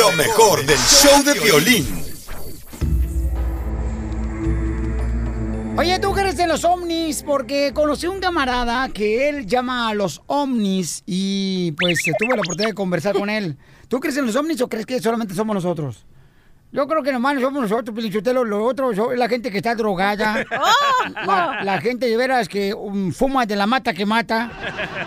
Lo mejor del show de violín. Oye, ¿tú crees en los ovnis? Porque conocí un camarada que él llama a los ovnis y pues tuve la oportunidad de conversar con él. <laughs> ¿Tú crees en los ovnis o crees que solamente somos nosotros? Yo creo que nomás somos nosotros, Pelichotelo, lo otro es la gente que está drogada. <laughs> La, la gente de veras que um, fuma de la mata que mata,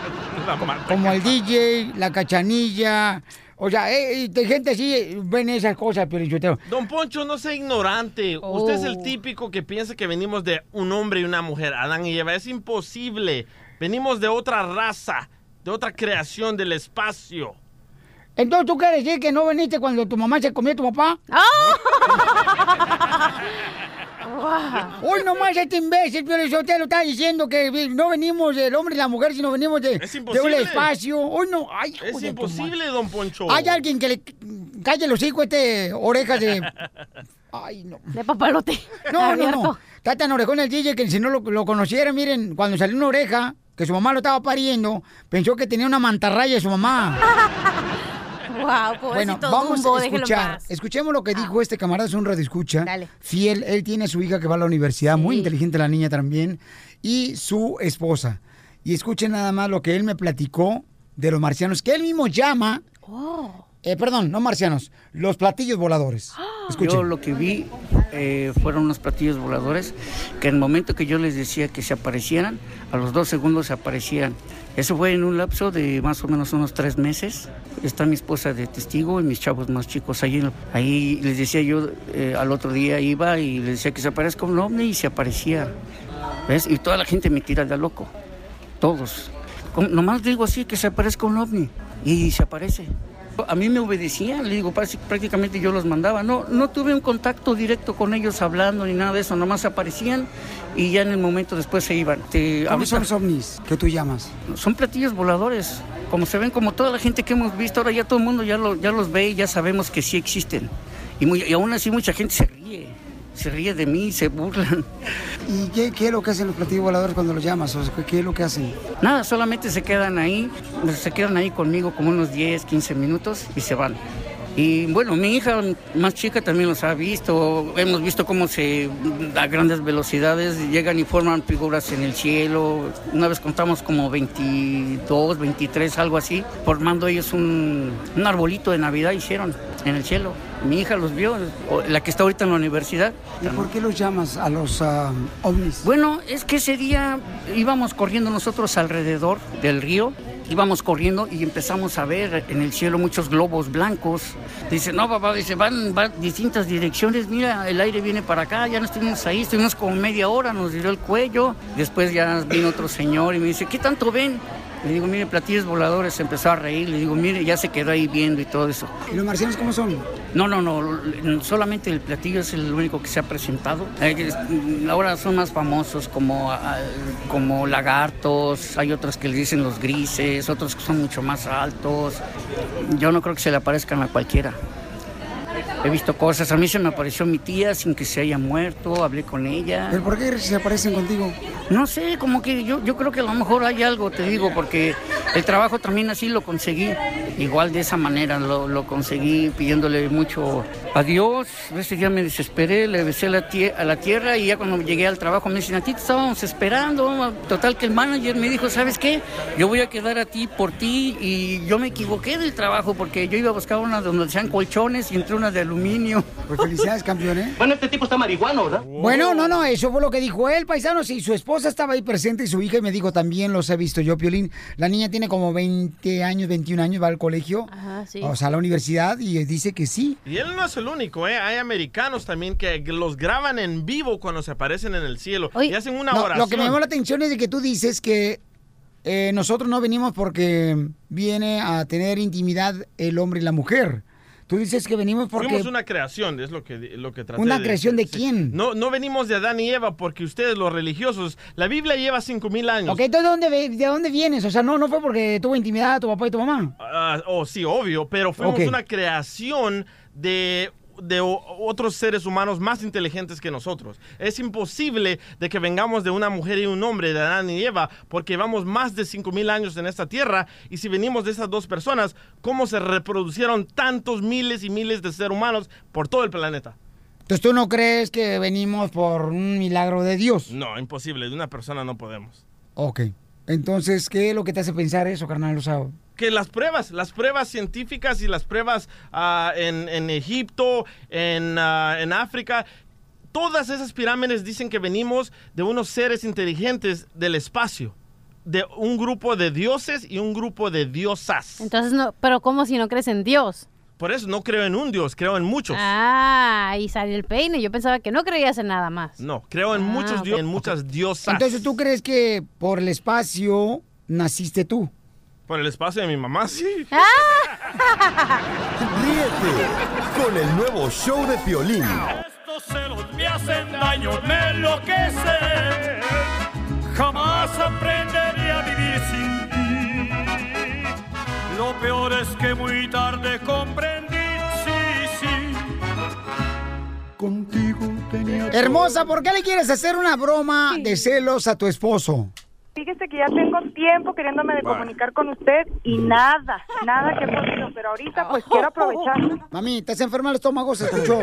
<laughs> como el DJ, la cachanilla. O sea, eh, eh, de gente así eh, ven esas cosas, Pelichotelo. Don Poncho, no sea ignorante. Usted es el típico que piensa que venimos de un hombre y una mujer, Adán y Eva. Es imposible. Venimos de otra raza, de otra creación del espacio. Entonces, ¿tú quieres decir que no viniste cuando tu mamá se comió a tu papá? <laughs> Hoy nomás este imbécil, Pio Lizotelo, está diciendo que no venimos del hombre y la mujer, sino venimos de, de un espacio. Hoy no, ay, hijo Es imposible, don Poncho. Hay alguien que le calle los hijos este orejas de... <laughs> Ay, no. De papalote. No, no, no. Está tan orejón el DJ que si no lo, lo conociera, miren, cuando salió una oreja, que su mamá lo estaba pariendo, pensó que tenía una mantarraya de su mamá. <laughs> Wow, Bueno, vamos a escuchar. Escuchemos lo que dijo este camarada, es un radio escucha. Dale. Fiel, él tiene a su hija que va a la universidad, muy inteligente la niña también, y su esposa. Y escuchen nada más lo que él me platicó de los marcianos, que él mismo llama. Eh, perdón, no marcianos, los platillos voladores. <gasps> Escuchen. Yo lo que vi eh, fueron unos platillos voladores que en el momento que yo les decía que se aparecieran, a los dos segundos se aparecían. Eso fue en un lapso de más o menos unos tres meses. Está mi esposa de testigo y mis chavos más chicos ahí. Ahí les decía yo, eh, al otro día iba y les decía que se aparezca un ovni y se aparecía. ¿Ves? Y toda la gente me tira de loco. Todos. Como- Nomás digo así, que se aparezca un ovni. Y se aparece. A mí me obedecían, le digo, prácti- prácticamente yo los mandaba. No, no tuve un contacto directo con ellos hablando ni nada de eso, nomás aparecían y ya en el momento después se iban. Te- ¿Cómo ahorita- son los ovnis que tú llamas? son platillos voladores, como se ven, como toda la gente que hemos visto, ahora ya todo el mundo ya, lo- ya los ve y ya sabemos que sí existen. Y, muy- y aún así mucha gente se ríe, se ríe de mí, se burlan. ¿Y qué, qué es lo que hacen los platillos voladores cuando los llamas? O sea, ¿qué- ¿Qué es lo que hacen? Nada, solamente se quedan ahí, se quedan ahí conmigo como unos 10, 15 minutos y se van. Y bueno, mi hija más chica también los ha visto. Hemos visto cómo se a grandes velocidades llegan y forman figuras en el cielo. Una vez contamos como 22, 23, algo así, formando ellos un, un arbolito de Navidad hicieron en el cielo. Mi hija los vio, la que está ahorita en la universidad. ¿Y por qué los llamas a los ah, ovnis? Bueno, es que ese día íbamos corriendo nosotros alrededor del río, íbamos corriendo y empezamos a ver en el cielo muchos globos blancos. Dice, no, papá, dice, van, van distintas direcciones, mira, el aire viene para acá, ya no estuvimos ahí, estuvimos como media hora, nos dio el cuello. Después ya vino otro señor y me dice, ¿qué tanto ven? Le digo, mire, platillos voladores, se empezó a reír, le digo, mire, ya se quedó ahí viendo y todo eso. ¿Y los marcianos cómo son? No, no, no, solamente el platillo es el único que se ha presentado. Eh, es- Ahora son más famosos como, ah, como lagartos, hay otros que le dicen los grises, otros que son mucho más altos. Yo no creo que se le aparezcan a cualquiera. He visto cosas, a mí se me apareció mi tía sin que se haya muerto, hablé con ella. ¿Pero por qué se aparecen contigo? No sé, como que yo, yo creo que a lo mejor hay algo, te digo, porque el trabajo también así lo conseguí. Igual de esa manera lo, lo conseguí pidiéndole mucho a Dios. Ese día me desesperé, le besé la tie- a la tierra y ya cuando llegué al trabajo me dicen, a ti te estábamos esperando. Total que el manager me dijo, ¿sabes qué? Yo voy a quedar a ti por ti y yo me equivoqué del trabajo porque yo iba a buscar una donde sean colchones y entré una de aluminio. Pues felicidades, campeón, ¿eh? Bueno, este tipo está marihuano, ¿verdad? Bueno, no, no, eso fue lo que dijo él, paisanos, y su esposa estaba ahí presente y su hija y me dijo también, los he visto yo, Piolín. La niña tiene como 20 años, 21 años, va al colegio, Ajá, sí. o sea, a la universidad, y dice que sí. Y él no es el único, ¿eh? Hay americanos también que los graban en vivo cuando se aparecen en el cielo. y hacen una No, oración. lo que me llamó la atención es de que tú dices que eh, nosotros no venimos porque viene a tener intimidad el hombre y la mujer. Tú dices que venimos porque... Fuimos una creación, es lo que, lo que traté ¿Una de creación de decir. quién? No, no venimos de Adán y Eva porque ustedes, los religiosos, la Biblia lleva cinco mil años. Ok, entonces ¿de dónde, ¿de dónde vienes? O sea, no, no fue porque tuvo intimidad tu papá y tu mamá. Ah, oh, sí, obvio, pero fuimos una creación de, de otros seres humanos más inteligentes que nosotros. Es imposible de que vengamos de una mujer y un hombre, de Adán y Eva, porque llevamos más de 5.000 años en esta tierra, y si venimos de esas dos personas, ¿cómo se reproducieron tantos miles y miles de seres humanos por todo el planeta? Entonces tú no crees que venimos por un milagro de Dios. No, imposible, de una persona no podemos. Ok. Entonces, ¿qué es lo que te hace pensar eso, carnal? O sea, que las pruebas, las pruebas científicas y las pruebas ah, en, en Egipto, en, ah, en África, todas esas pirámides dicen que venimos de unos seres inteligentes del espacio, de un grupo de dioses y un grupo de diosas. Entonces, no, pero ¿cómo si no crees en Dios? Por eso no creo en un dios, creo en muchos. Ah, ahí salió el peine. Yo pensaba que no creías en nada más. No, creo en Ah, muchos ok. dioses, en muchas diosas. entonces tú crees que por el espacio naciste tú. Por el espacio de mi mamá, sí. <laughs> Ríete con el nuevo show de Piolín. Estos celos me hacen daño, me enloquece. Jamás aprenderé a vivir sin ti. Lo peor es que muy tarde comprendí, sí, sí. Contigo tenía. Hermosa, ¿por qué le quieres hacer una broma de celos a tu esposo? Fíjese que ya tengo tiempo queriéndome de comunicar con usted y nada, nada que he podido, pero ahorita pues quiero aprovechar. Mami, ¿te has enferma el estómago? Se escuchó.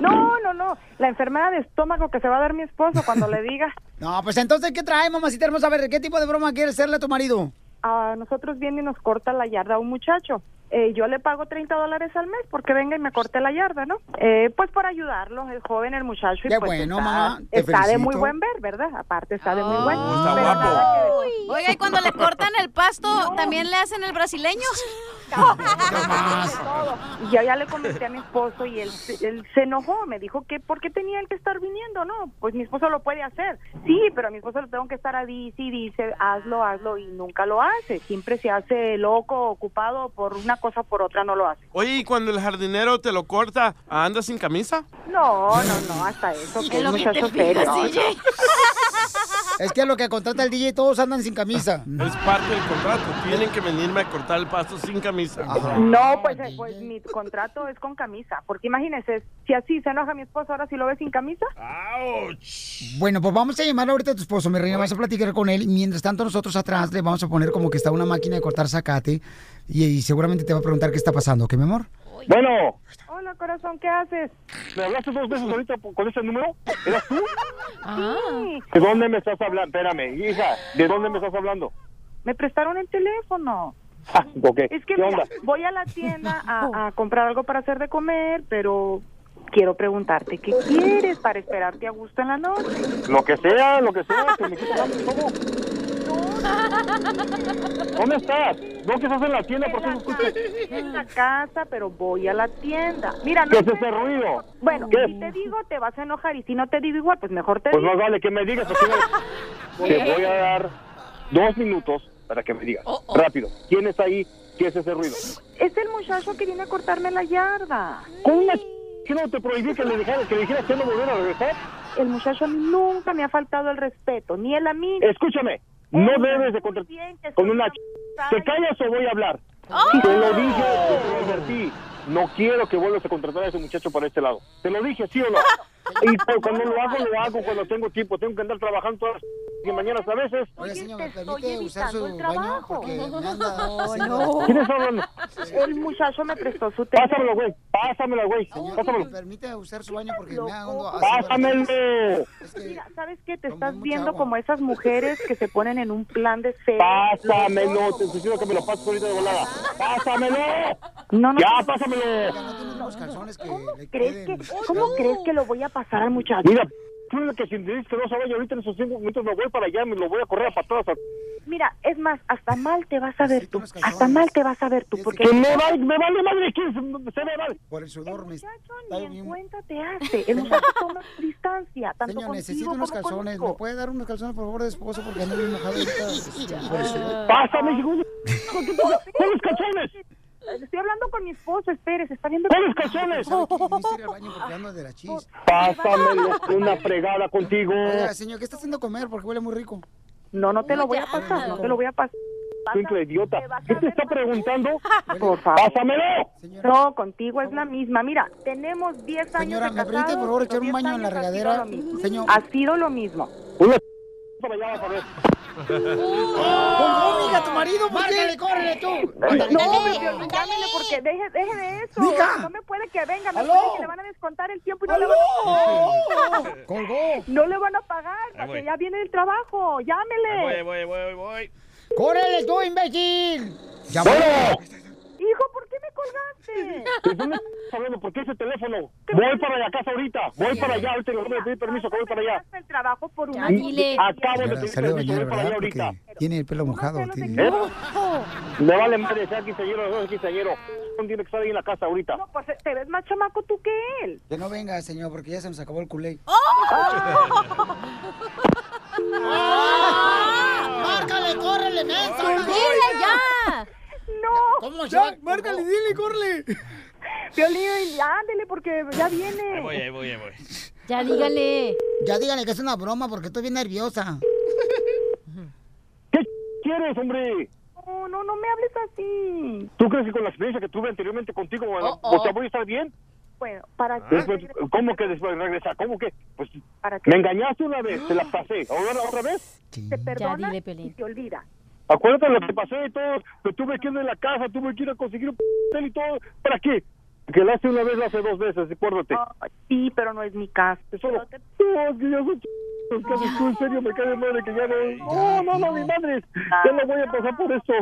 No, no, no, la enfermedad de estómago que se va a dar mi esposo cuando le diga. No, pues entonces, ¿qué trae, mamacita hermosa? A ver, ¿qué tipo de broma quieres hacerle a tu marido? A nosotros viene y nos corta la yarda un muchacho. Eh, yo le pago 30 dólares al mes porque venga y me corte la yarda, ¿no? Eh, pues por ayudarlo, el joven, el muchacho. Y Qué pues bueno, está, mamá, te Está de muy buen ver, ¿verdad? Aparte está de muy buen está pero guapo. nada que- Oiga, y cuando le cortan el pasto, ¿también le hacen el brasileño? <laughs> Y yo ya le comenté a mi esposo y él, se- él se enojó, me dijo que por qué tenía él que estar viniendo, no, pues mi esposo lo puede hacer. Sí, pero a mi esposo lo tengo que estar a dice y dice, hazlo, hazlo y nunca lo hace. Siempre se hace loco, ocupado por una cosa por otra no lo hace. Oye, ¿y cuando el jardinero te lo corta, andas sin camisa? No, no, no, hasta eso, que Es lo que te fijas. Es que lo que contrata el DJ todos andan sin camisa. Es parte del contrato. Tienen que venirme a cortar el pasto sin camisa. No, pues, eh, pues mi contrato es con camisa, porque imagínese, si así se enoja mi esposo, ahora si lo ve sin camisa. Bueno, pues vamos a llamar ahorita a tu esposo, mi reina. Vamos a platicar con él. Y mientras tanto, nosotros atrás le vamos a poner como que está una máquina de cortar zacate. Y, y seguramente te va a preguntar qué está pasando, ¿ok, mi amor? Bueno, Hola, corazón, ¿qué haces? ¿me hablaste dos veces ahorita con ese número? ¿Eras tú? Sí. ¿De dónde me estás hablando? Espérame, hija, ¿de dónde me estás hablando? Me prestaron el teléfono. Ah, ok, Es que ¿qué mira, onda? voy a la tienda a, <laughs> a comprar algo para hacer de comer, pero quiero preguntarte, ¿qué quieres para esperarte a gusto en la noche? Lo que sea, lo que sea, que me hambre, ¿cómo? ¿Dónde estás? ¿No que estás en la tienda? ¿Por qué no escuchas? En la casa, pero voy a la tienda. Mira, no ¿Qué es ese ruido? Bueno, ¿Qué? si te digo, te vas a enojar, y si no te digo igual, pues mejor te Pues digo. más vale que me digas. me- Te voy a dar dos minutos para que me digas. Oh, oh. Rápido. ¿Quién está ahí? ¿Qué es ese ruido? Es el muchacho que viene a cortarme la yarda. ¿Con una ch- ¿Qué no te prohibí que le dijeras que le dijeras que no volviera a regresar? El muchacho a mí nunca me ha faltado el respeto, ni él a mí. Escúchame, no debes de contratar con una ¿Te callas o voy a hablar? ¡Oh! Te lo dije, te lo advertí. No quiero que vuelvas a contratar a ese muchacho para este lado. Te lo dije, ¿sí o no? <laughs> Y cuando lo hago, lo hago cuando tengo tiempo. Tengo que andar trabajando todas las y mañanas a veces. Oye, señor, ¿me estoy permite usar su el baño? trabajo. Porque me <laughs> anda No, haciendo- no. ¿Quién está hablando? El muchacho me prestó su teléfono. Pásamelo, güey. Pásamelo, güey. Pásamelo. ¿Me permite usar su baño? Porque me ando Pásamelo. Mira, ¿sabes qué? Te estás viendo como esas mujeres que se ponen en un plan de ser. Pásamelo. Te sugiero que me lo pases ahorita de volada. Pásamelo. No, no. Ya, pásamelo. ¿Cómo crees que, ¿cómo crees que lo voy a pasar al muchacho? Mira, tú que si dices que no se vaya ahorita en esos cinco minutos me voy para allá, me lo voy a correr a patadas. a- Mira, es más, hasta mal te vas a ver tú. Hasta mal te vas a ver tú. Porque Que me, vale, me vale madre quién se, se me vale. Por el sudor me ni en cuenta te hace. El muchacho toma distancia. Tanto Señor, contigo necesito unos como calzones. ¿Me conmigo. puede dar unos calzones, por favor, de esposo? Porque ando bien mojado ahorita <laughs> por el. Pásame, hijo de- <laughs> ¿Cuáles calzones? Estoy hablando con mi esposo, espere, se está viendo. ¿Cuáles calzones? Pásamelo una fregada contigo. Oiga, señor, ¿qué está haciendo comer? Porque huele muy rico. No, no te lo voy a pasar, no te lo voy a pasar. Simple idiota. ¿Qué te está preguntando? Por favor. ¡Pásamelo! No, contigo es la misma. Mira, tenemos 10 años Señora, de ¿me permite, por favor, echar un 10 baño en la años ha sido regadera? lo mismo. Señor. Ha sido lo mismo. Una para allá vas a ver. ¡Oh, mija, tu marido! ¿por qué? ¡Márcale, córrele tú! No, hombre, Piolín, llámele porque deje, deje de eso. Mija. No me puede que venga, me ¿Aló? puede que le van a descontar el tiempo y no le van a pagar. ¡Colgó! No le van a pagar, voy. porque ya viene el trabajo. Llámele. Voy, voy, voy, voy. ¡Córrele tú, imbécil! ¡Ya ¡Bueno! Hijo, ¿por qué me colgaste? ¿De dónde estás hablando? ¿Por qué ese teléfono? Voy para la casa ahorita. Voy para allá. Ahorita le voy a pedir permiso que voy para allá. el trabajo por un. Acabo de pedir permiso. Voy para allá ahorita. Tiene el pelo mojado. tiene- ¿Eh? Me vale madre, sea quinceañero, no es quinceañero. No tiene que estar ahí en la casa ahorita. No, pues te ves más chamaco tú que él. Que no venga, señor, porque ya se nos acabó el culé. <laughs> <laughs> <laughs> ¡Márcale, córrele, mensa! ¡Dile ya! No. ¿Cómo se va? ¡Márcale, dile, córrele! Piolín, ándele porque ya viene. Ahí voy, ahí voy, ahí voy. Ya dígale. Ya dígale que es una broma porque estoy bien nerviosa. ¿Qué quieres, hombre? No, no, no me hables así. ¿Tú crees que con la experiencia que tuve anteriormente contigo, bueno, Oh, oh. o sea, voy a estar bien? Bueno, ¿para qué? Después, ¿Cómo que después regresa? ¿Cómo que? Pues ¿Para qué? me engañaste una vez, te la pasé. ¿Ahora otra vez? Te perdona y te olvida. Acuérdate lo que pasé y todo. Me tuve que ir de la casa, tuve que ir a conseguir un p y todo. ¿Para qué? Que la hace una vez, la hace dos veces, acuérdate. Sí, pero no es mi caso. Eso no. No, es que ya son ch- tú en serio me cae de madre que ya no. No, no, no, mi madre. Ya no voy a pasar por esto.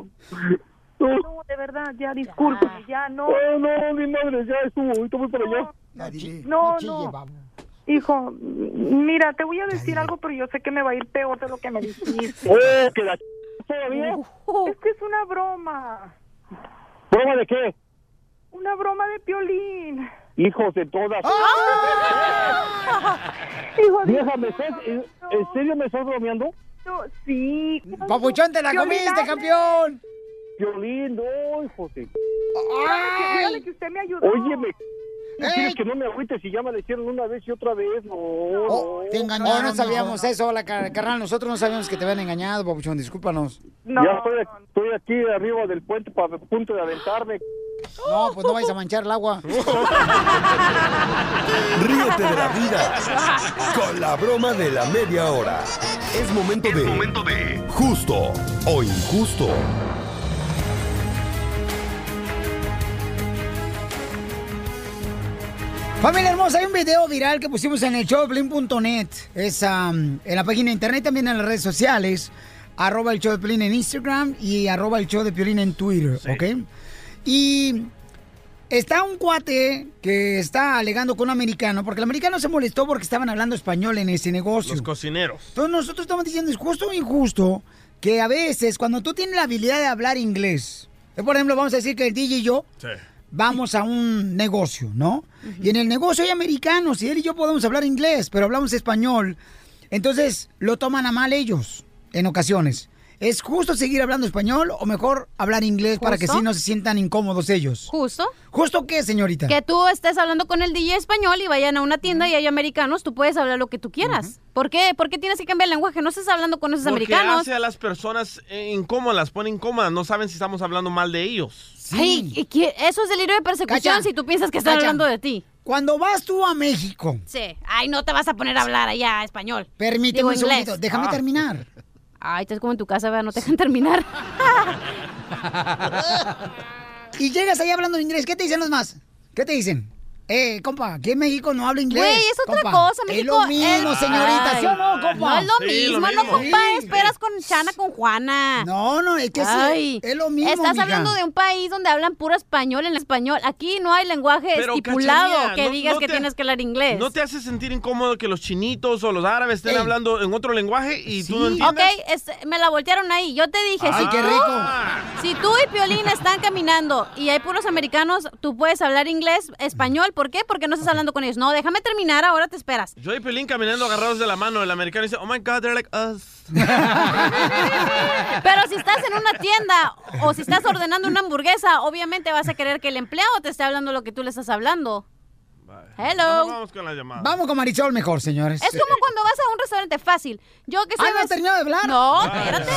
No, No, de verdad, ya discúlpame, ya no. no, no, mi madre, ya estuvo. Ahorita voy para allá. No, no. Hijo, mira, te voy a decir algo, pero yo sé que me va a ir peor de lo que me dijiste. Oh, que la ch- todavía. Es que es una broma. ¿Broma de qué? Una broma de piolín. Hijos de todas. <laughs> Hijo de- Vieja, ¿me estás, en, en serio me estás bromeando? No, sí. Papuchón, te la Piolín, comiste. Ah, campeón. Violín, no, hijos de... Dígale, dígale que usted me ayudó. Óyeme, ¿no quieres que no me agüites si ya me lo hicieron una vez y otra vez? No, Oh, te engañaron. No, no sabíamos eso, la car- carnal. Nosotros no sabíamos que te habían engañado, Papuchón. Discúlpanos. ya estoy, estoy aquí arriba del puente para punto de aventarme. No, pues no vais a manchar el agua. <laughs> Ríete de la vida con la broma de la media hora. Es momento de, justo o injusto. Familia hermosa, hay un video viral que pusimos en el showplin.net. Es am, en la página de internet, también en las redes sociales. Arroba el show de Piolín en Instagram y arroba el show de Piolín en Twitter, ¿ok? Y está un cuate que está alegando con un americano, porque el americano se molestó porque estaban hablando español en ese negocio. Los cocineros. Entonces nosotros estamos diciendo, es justo o injusto que a veces cuando tú tienes la habilidad de hablar inglés, eh, por ejemplo, vamos a decir que el DJ y yo Sí. Vamos a un negocio, ¿no? Y en el negocio hay americanos y él y yo podemos hablar inglés, pero hablamos español. Entonces lo toman a mal ellos en ocasiones. ¿Es justo seguir hablando español o mejor hablar inglés para que sí no se sientan incómodos ellos? ¿Justo? ¿Justo qué, señorita? Que tú estés hablando con el DJ español y vayan a una tienda y hay americanos, tú puedes hablar lo que tú quieras. ¿Por qué? ¿Por qué tienes que cambiar el lenguaje? No estés hablando con esos Porque americanos. hace a las personas eh, incómodas, las pone incómodas. No saben si estamos hablando mal de ellos. Ay, ¿y qué? eso es delirio de persecución Cacha. si tú piensas que están Cacha. hablando de ti. Cuando vas tú a México, Sí. Ay, no te vas a poner a hablar allá español. permíteme Digo un inglés. segundito, déjame Ah. terminar. Ay, estás como en tu casa, ¿verdad? No te dejan terminar. <laughs> Y llegas ahí hablando inglés, ¿qué te dicen los más? ¿Qué te dicen? Eh, compa, aquí en México no habla inglés. Güey, es otra compa. cosa, Es México. lo mismo, el- señorita, ¿sí o no, compa? No es lo Sí, mismo, lo no, compa. Sí. Esperas con Chana, con Juana. No, no, es que sí, Ay, es lo mismo, Estás mija. hablando de un país donde hablan puro español en español. Aquí no hay lenguaje Pero, estipulado que no- digas no que te- tienes que hablar inglés. ¿No te hace sentir incómodo que los chinitos o los árabes estén Ey. hablando en otro lenguaje y tú no Ok, entiendes? es- me la voltearon ahí. Yo te dije, Ay, si, qué tú, rico. si tú y Piolín están caminando y hay puros americanos, tú puedes hablar inglés, español. ¿Por qué? Porque no estás hablando con ellos. No, déjame terminar, ahora te esperas. Yo y Pelín caminando agarrados de la mano. El americano dice, oh my God, they're like us. <laughs> Pero si estás en una tienda o si estás ordenando una hamburguesa, obviamente vas a querer que el empleado te esté hablando lo que tú le estás hablando. Hello. Vamos con la llamada. Vamos con Marisol mejor, señores. Es como cuando vas a un restaurante fácil. Yo que soy Ah, ¿no mes- terminado de hablar? No, espérate.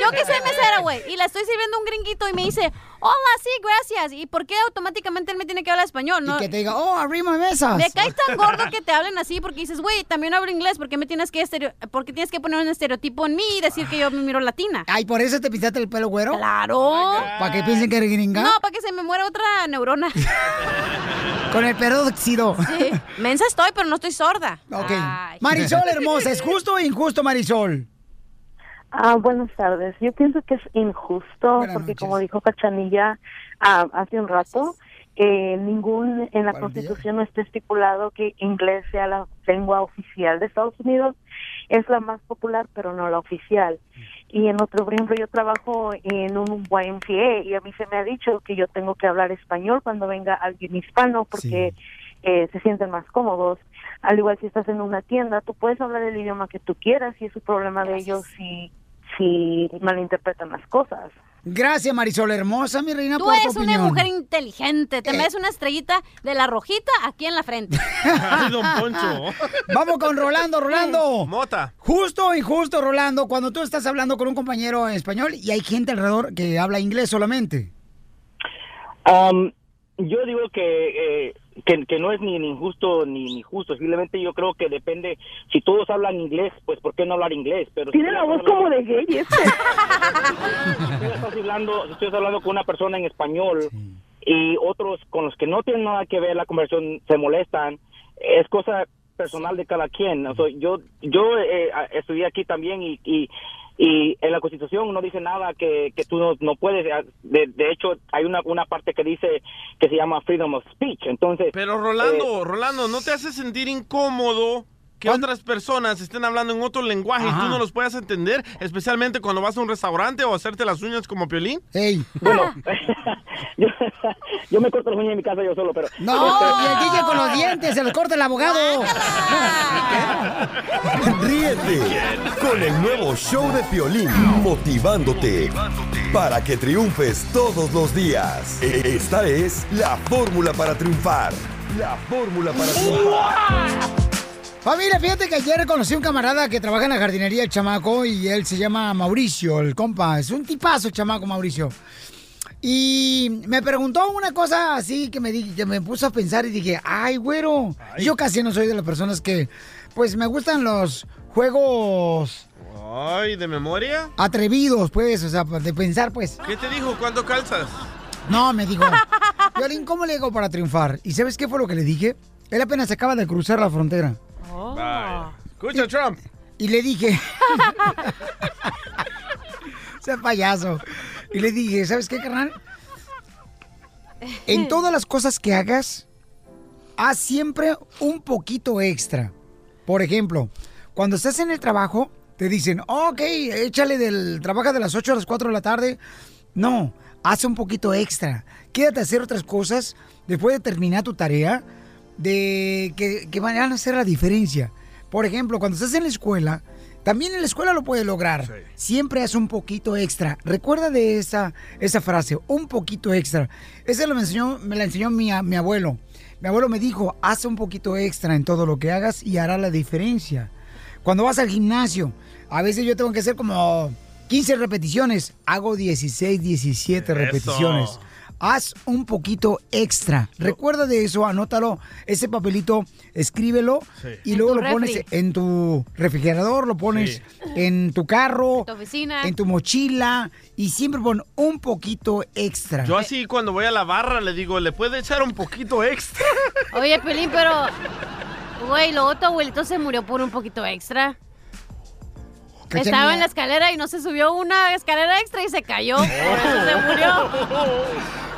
Yo que soy mesera, güey, y le estoy sirviendo un gringuito y me dice, hola, sí, gracias. ¿Y por qué automáticamente él me tiene que hablar español? No, Y que te diga, oh, arriba mesas. me caes tan gordo que te hablen así porque dices, güey, también hablo inglés, ¿por qué me tienes que estereo- porque tienes que poner un estereotipo en mí y decir que yo me miro latina? Ay, ¿por eso te pintaste el pelo güero? Claro. ¿Para que piensen que eres gringa? No, para que se me muera otra neurona. <laughs> Con el peróxido. Sí. Mensa estoy, pero no estoy sorda. Ok. Ay. Marisol hermosa, ¿es justo o injusto, Marisol? Ah, buenas tardes. Yo pienso que es injusto porque, como dijo Cachanilla ah, hace un rato, eh, ningún en la Constitución no está estipulado que inglés sea la lengua oficial de Estados Unidos. Es la más popular, pero no la oficial. Y en otro, ejemplo, yo trabajo en un YMCA y a mí se me ha dicho que yo tengo que hablar español cuando venga alguien hispano porque eh, se sienten más cómodos. Al igual si estás en una tienda, tú puedes hablar el idioma que tú quieras y es un problema de ellos si, si malinterpretan las cosas. Gracias, Marisol hermosa, mi reina, Tú por tu eres una opinión. mujer inteligente. Te mereces una estrellita de la rojita aquí en la frente. <laughs> Ay, don Poncho. Vamos con Rolando, Rolando. Mota. Justo o injusto, Rolando, cuando tú estás hablando con un compañero en español y hay gente alrededor que habla inglés solamente. Am, yo digo que eh, que, que no es ni, ni injusto ni, ni justo, simplemente yo creo que depende, si todos hablan inglés, pues ¿por qué no hablar inglés? Pero si Tiene la voz como de gay este. <laughs> si estás hablando, si tú estás hablando con una persona en español y otros con los que no tienen nada que ver la conversación se molestan, es cosa personal de cada quien. O sea, yo yo eh, estudié aquí también y, y, y en la Constitución no dice nada que, que tú no, no puedes. eh, De, de hecho, hay una, una parte que dice que se llama freedom of speech. Entonces, Pero Rolando, Rolando, ¿no te hace sentir incómodo que otras personas estén hablando en otro lenguaje y tú no los puedas entender? Especialmente cuando vas a un restaurante o hacerte las uñas como Piolín. Ey. Bueno, <laughs> yo, <laughs> yo me corto las uñas en mi casa yo solo, pero... No, y el DJ con los dientes, se los corta el abogado. Ríete con el nuevo show de Piolín, motivándote para que triunfes todos los días. Esta es la fórmula para triunfar. La fórmula para triunfar. Familia, fíjate que ayer conocí a un camarada que trabaja en la jardinería, el chamaco, y él se llama Mauricio, el compa. Es un tipazo, el chamaco Mauricio. Y me preguntó una cosa así que me, di- que me puso a pensar y dije, ay, güero. Yo casi no soy de las personas que, pues, me gustan los juegos Ay, ¿de memoria? atrevidos, pues, o sea, de pensar, pues. ¿Qué te dijo? ¿Cuánto calzas? No, me dijo, Violín, ¿cómo le hago para triunfar? ¿Y sabes qué fue lo que le dije? Él apenas acaba de cruzar la frontera. Vaya. Escucha, Trump. Y le dije. <laughs> sea payaso. Y le dije, ¿sabes qué, carnal? En todas las cosas que hagas, haz siempre un poquito extra. Por ejemplo, cuando estás en el trabajo, te dicen, ok, échale del trabaja de las 8 a las 4 de la tarde. No, haz un poquito extra. Quédate a hacer otras cosas después de terminar tu tarea de que, que van a hacer la diferencia. Por ejemplo, cuando estás en la escuela, también en la escuela lo puedes lograr. Siempre haz un poquito extra. Recuerda de esa, esa frase, un poquito extra. Esa lo me, enseñó, me la enseñó mi, mi abuelo. Mi abuelo me dijo, haz un poquito extra en todo lo que hagas y hará la diferencia. Cuando vas al gimnasio, a veces yo tengo que hacer como 15 repeticiones. Hago 16, 17 repeticiones. Haz un poquito extra. Recuerda de eso, anótalo, ese papelito, escríbelo Sí. y En luego lo pones en tu refrigerador, lo pones Sí. en tu carro, tu oficina. en tu mochila y siempre pon un poquito extra. Yo así cuando voy a la barra le digo, ¿le puede echar un poquito extra? Oye, Pelín, pero. Güey, luego tu abuelito se murió por un poquito extra. Cachanilla. Estaba en la escalera y no se subió una escalera extra y se cayó. Por eso se murió. <laughs>